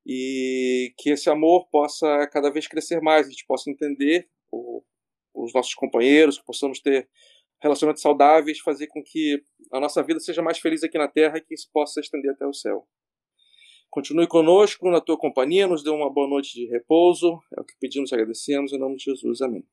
e que esse amor possa cada vez crescer mais, a gente possa entender o, os nossos companheiros, que possamos ter relacionamentos saudáveis, fazer com que a nossa vida seja mais feliz aqui na Terra e que isso possa estender até o céu. Continue conosco na tua companhia, nos dê uma boa noite de repouso, é o que pedimos e agradecemos, em nome de Jesus. Amém.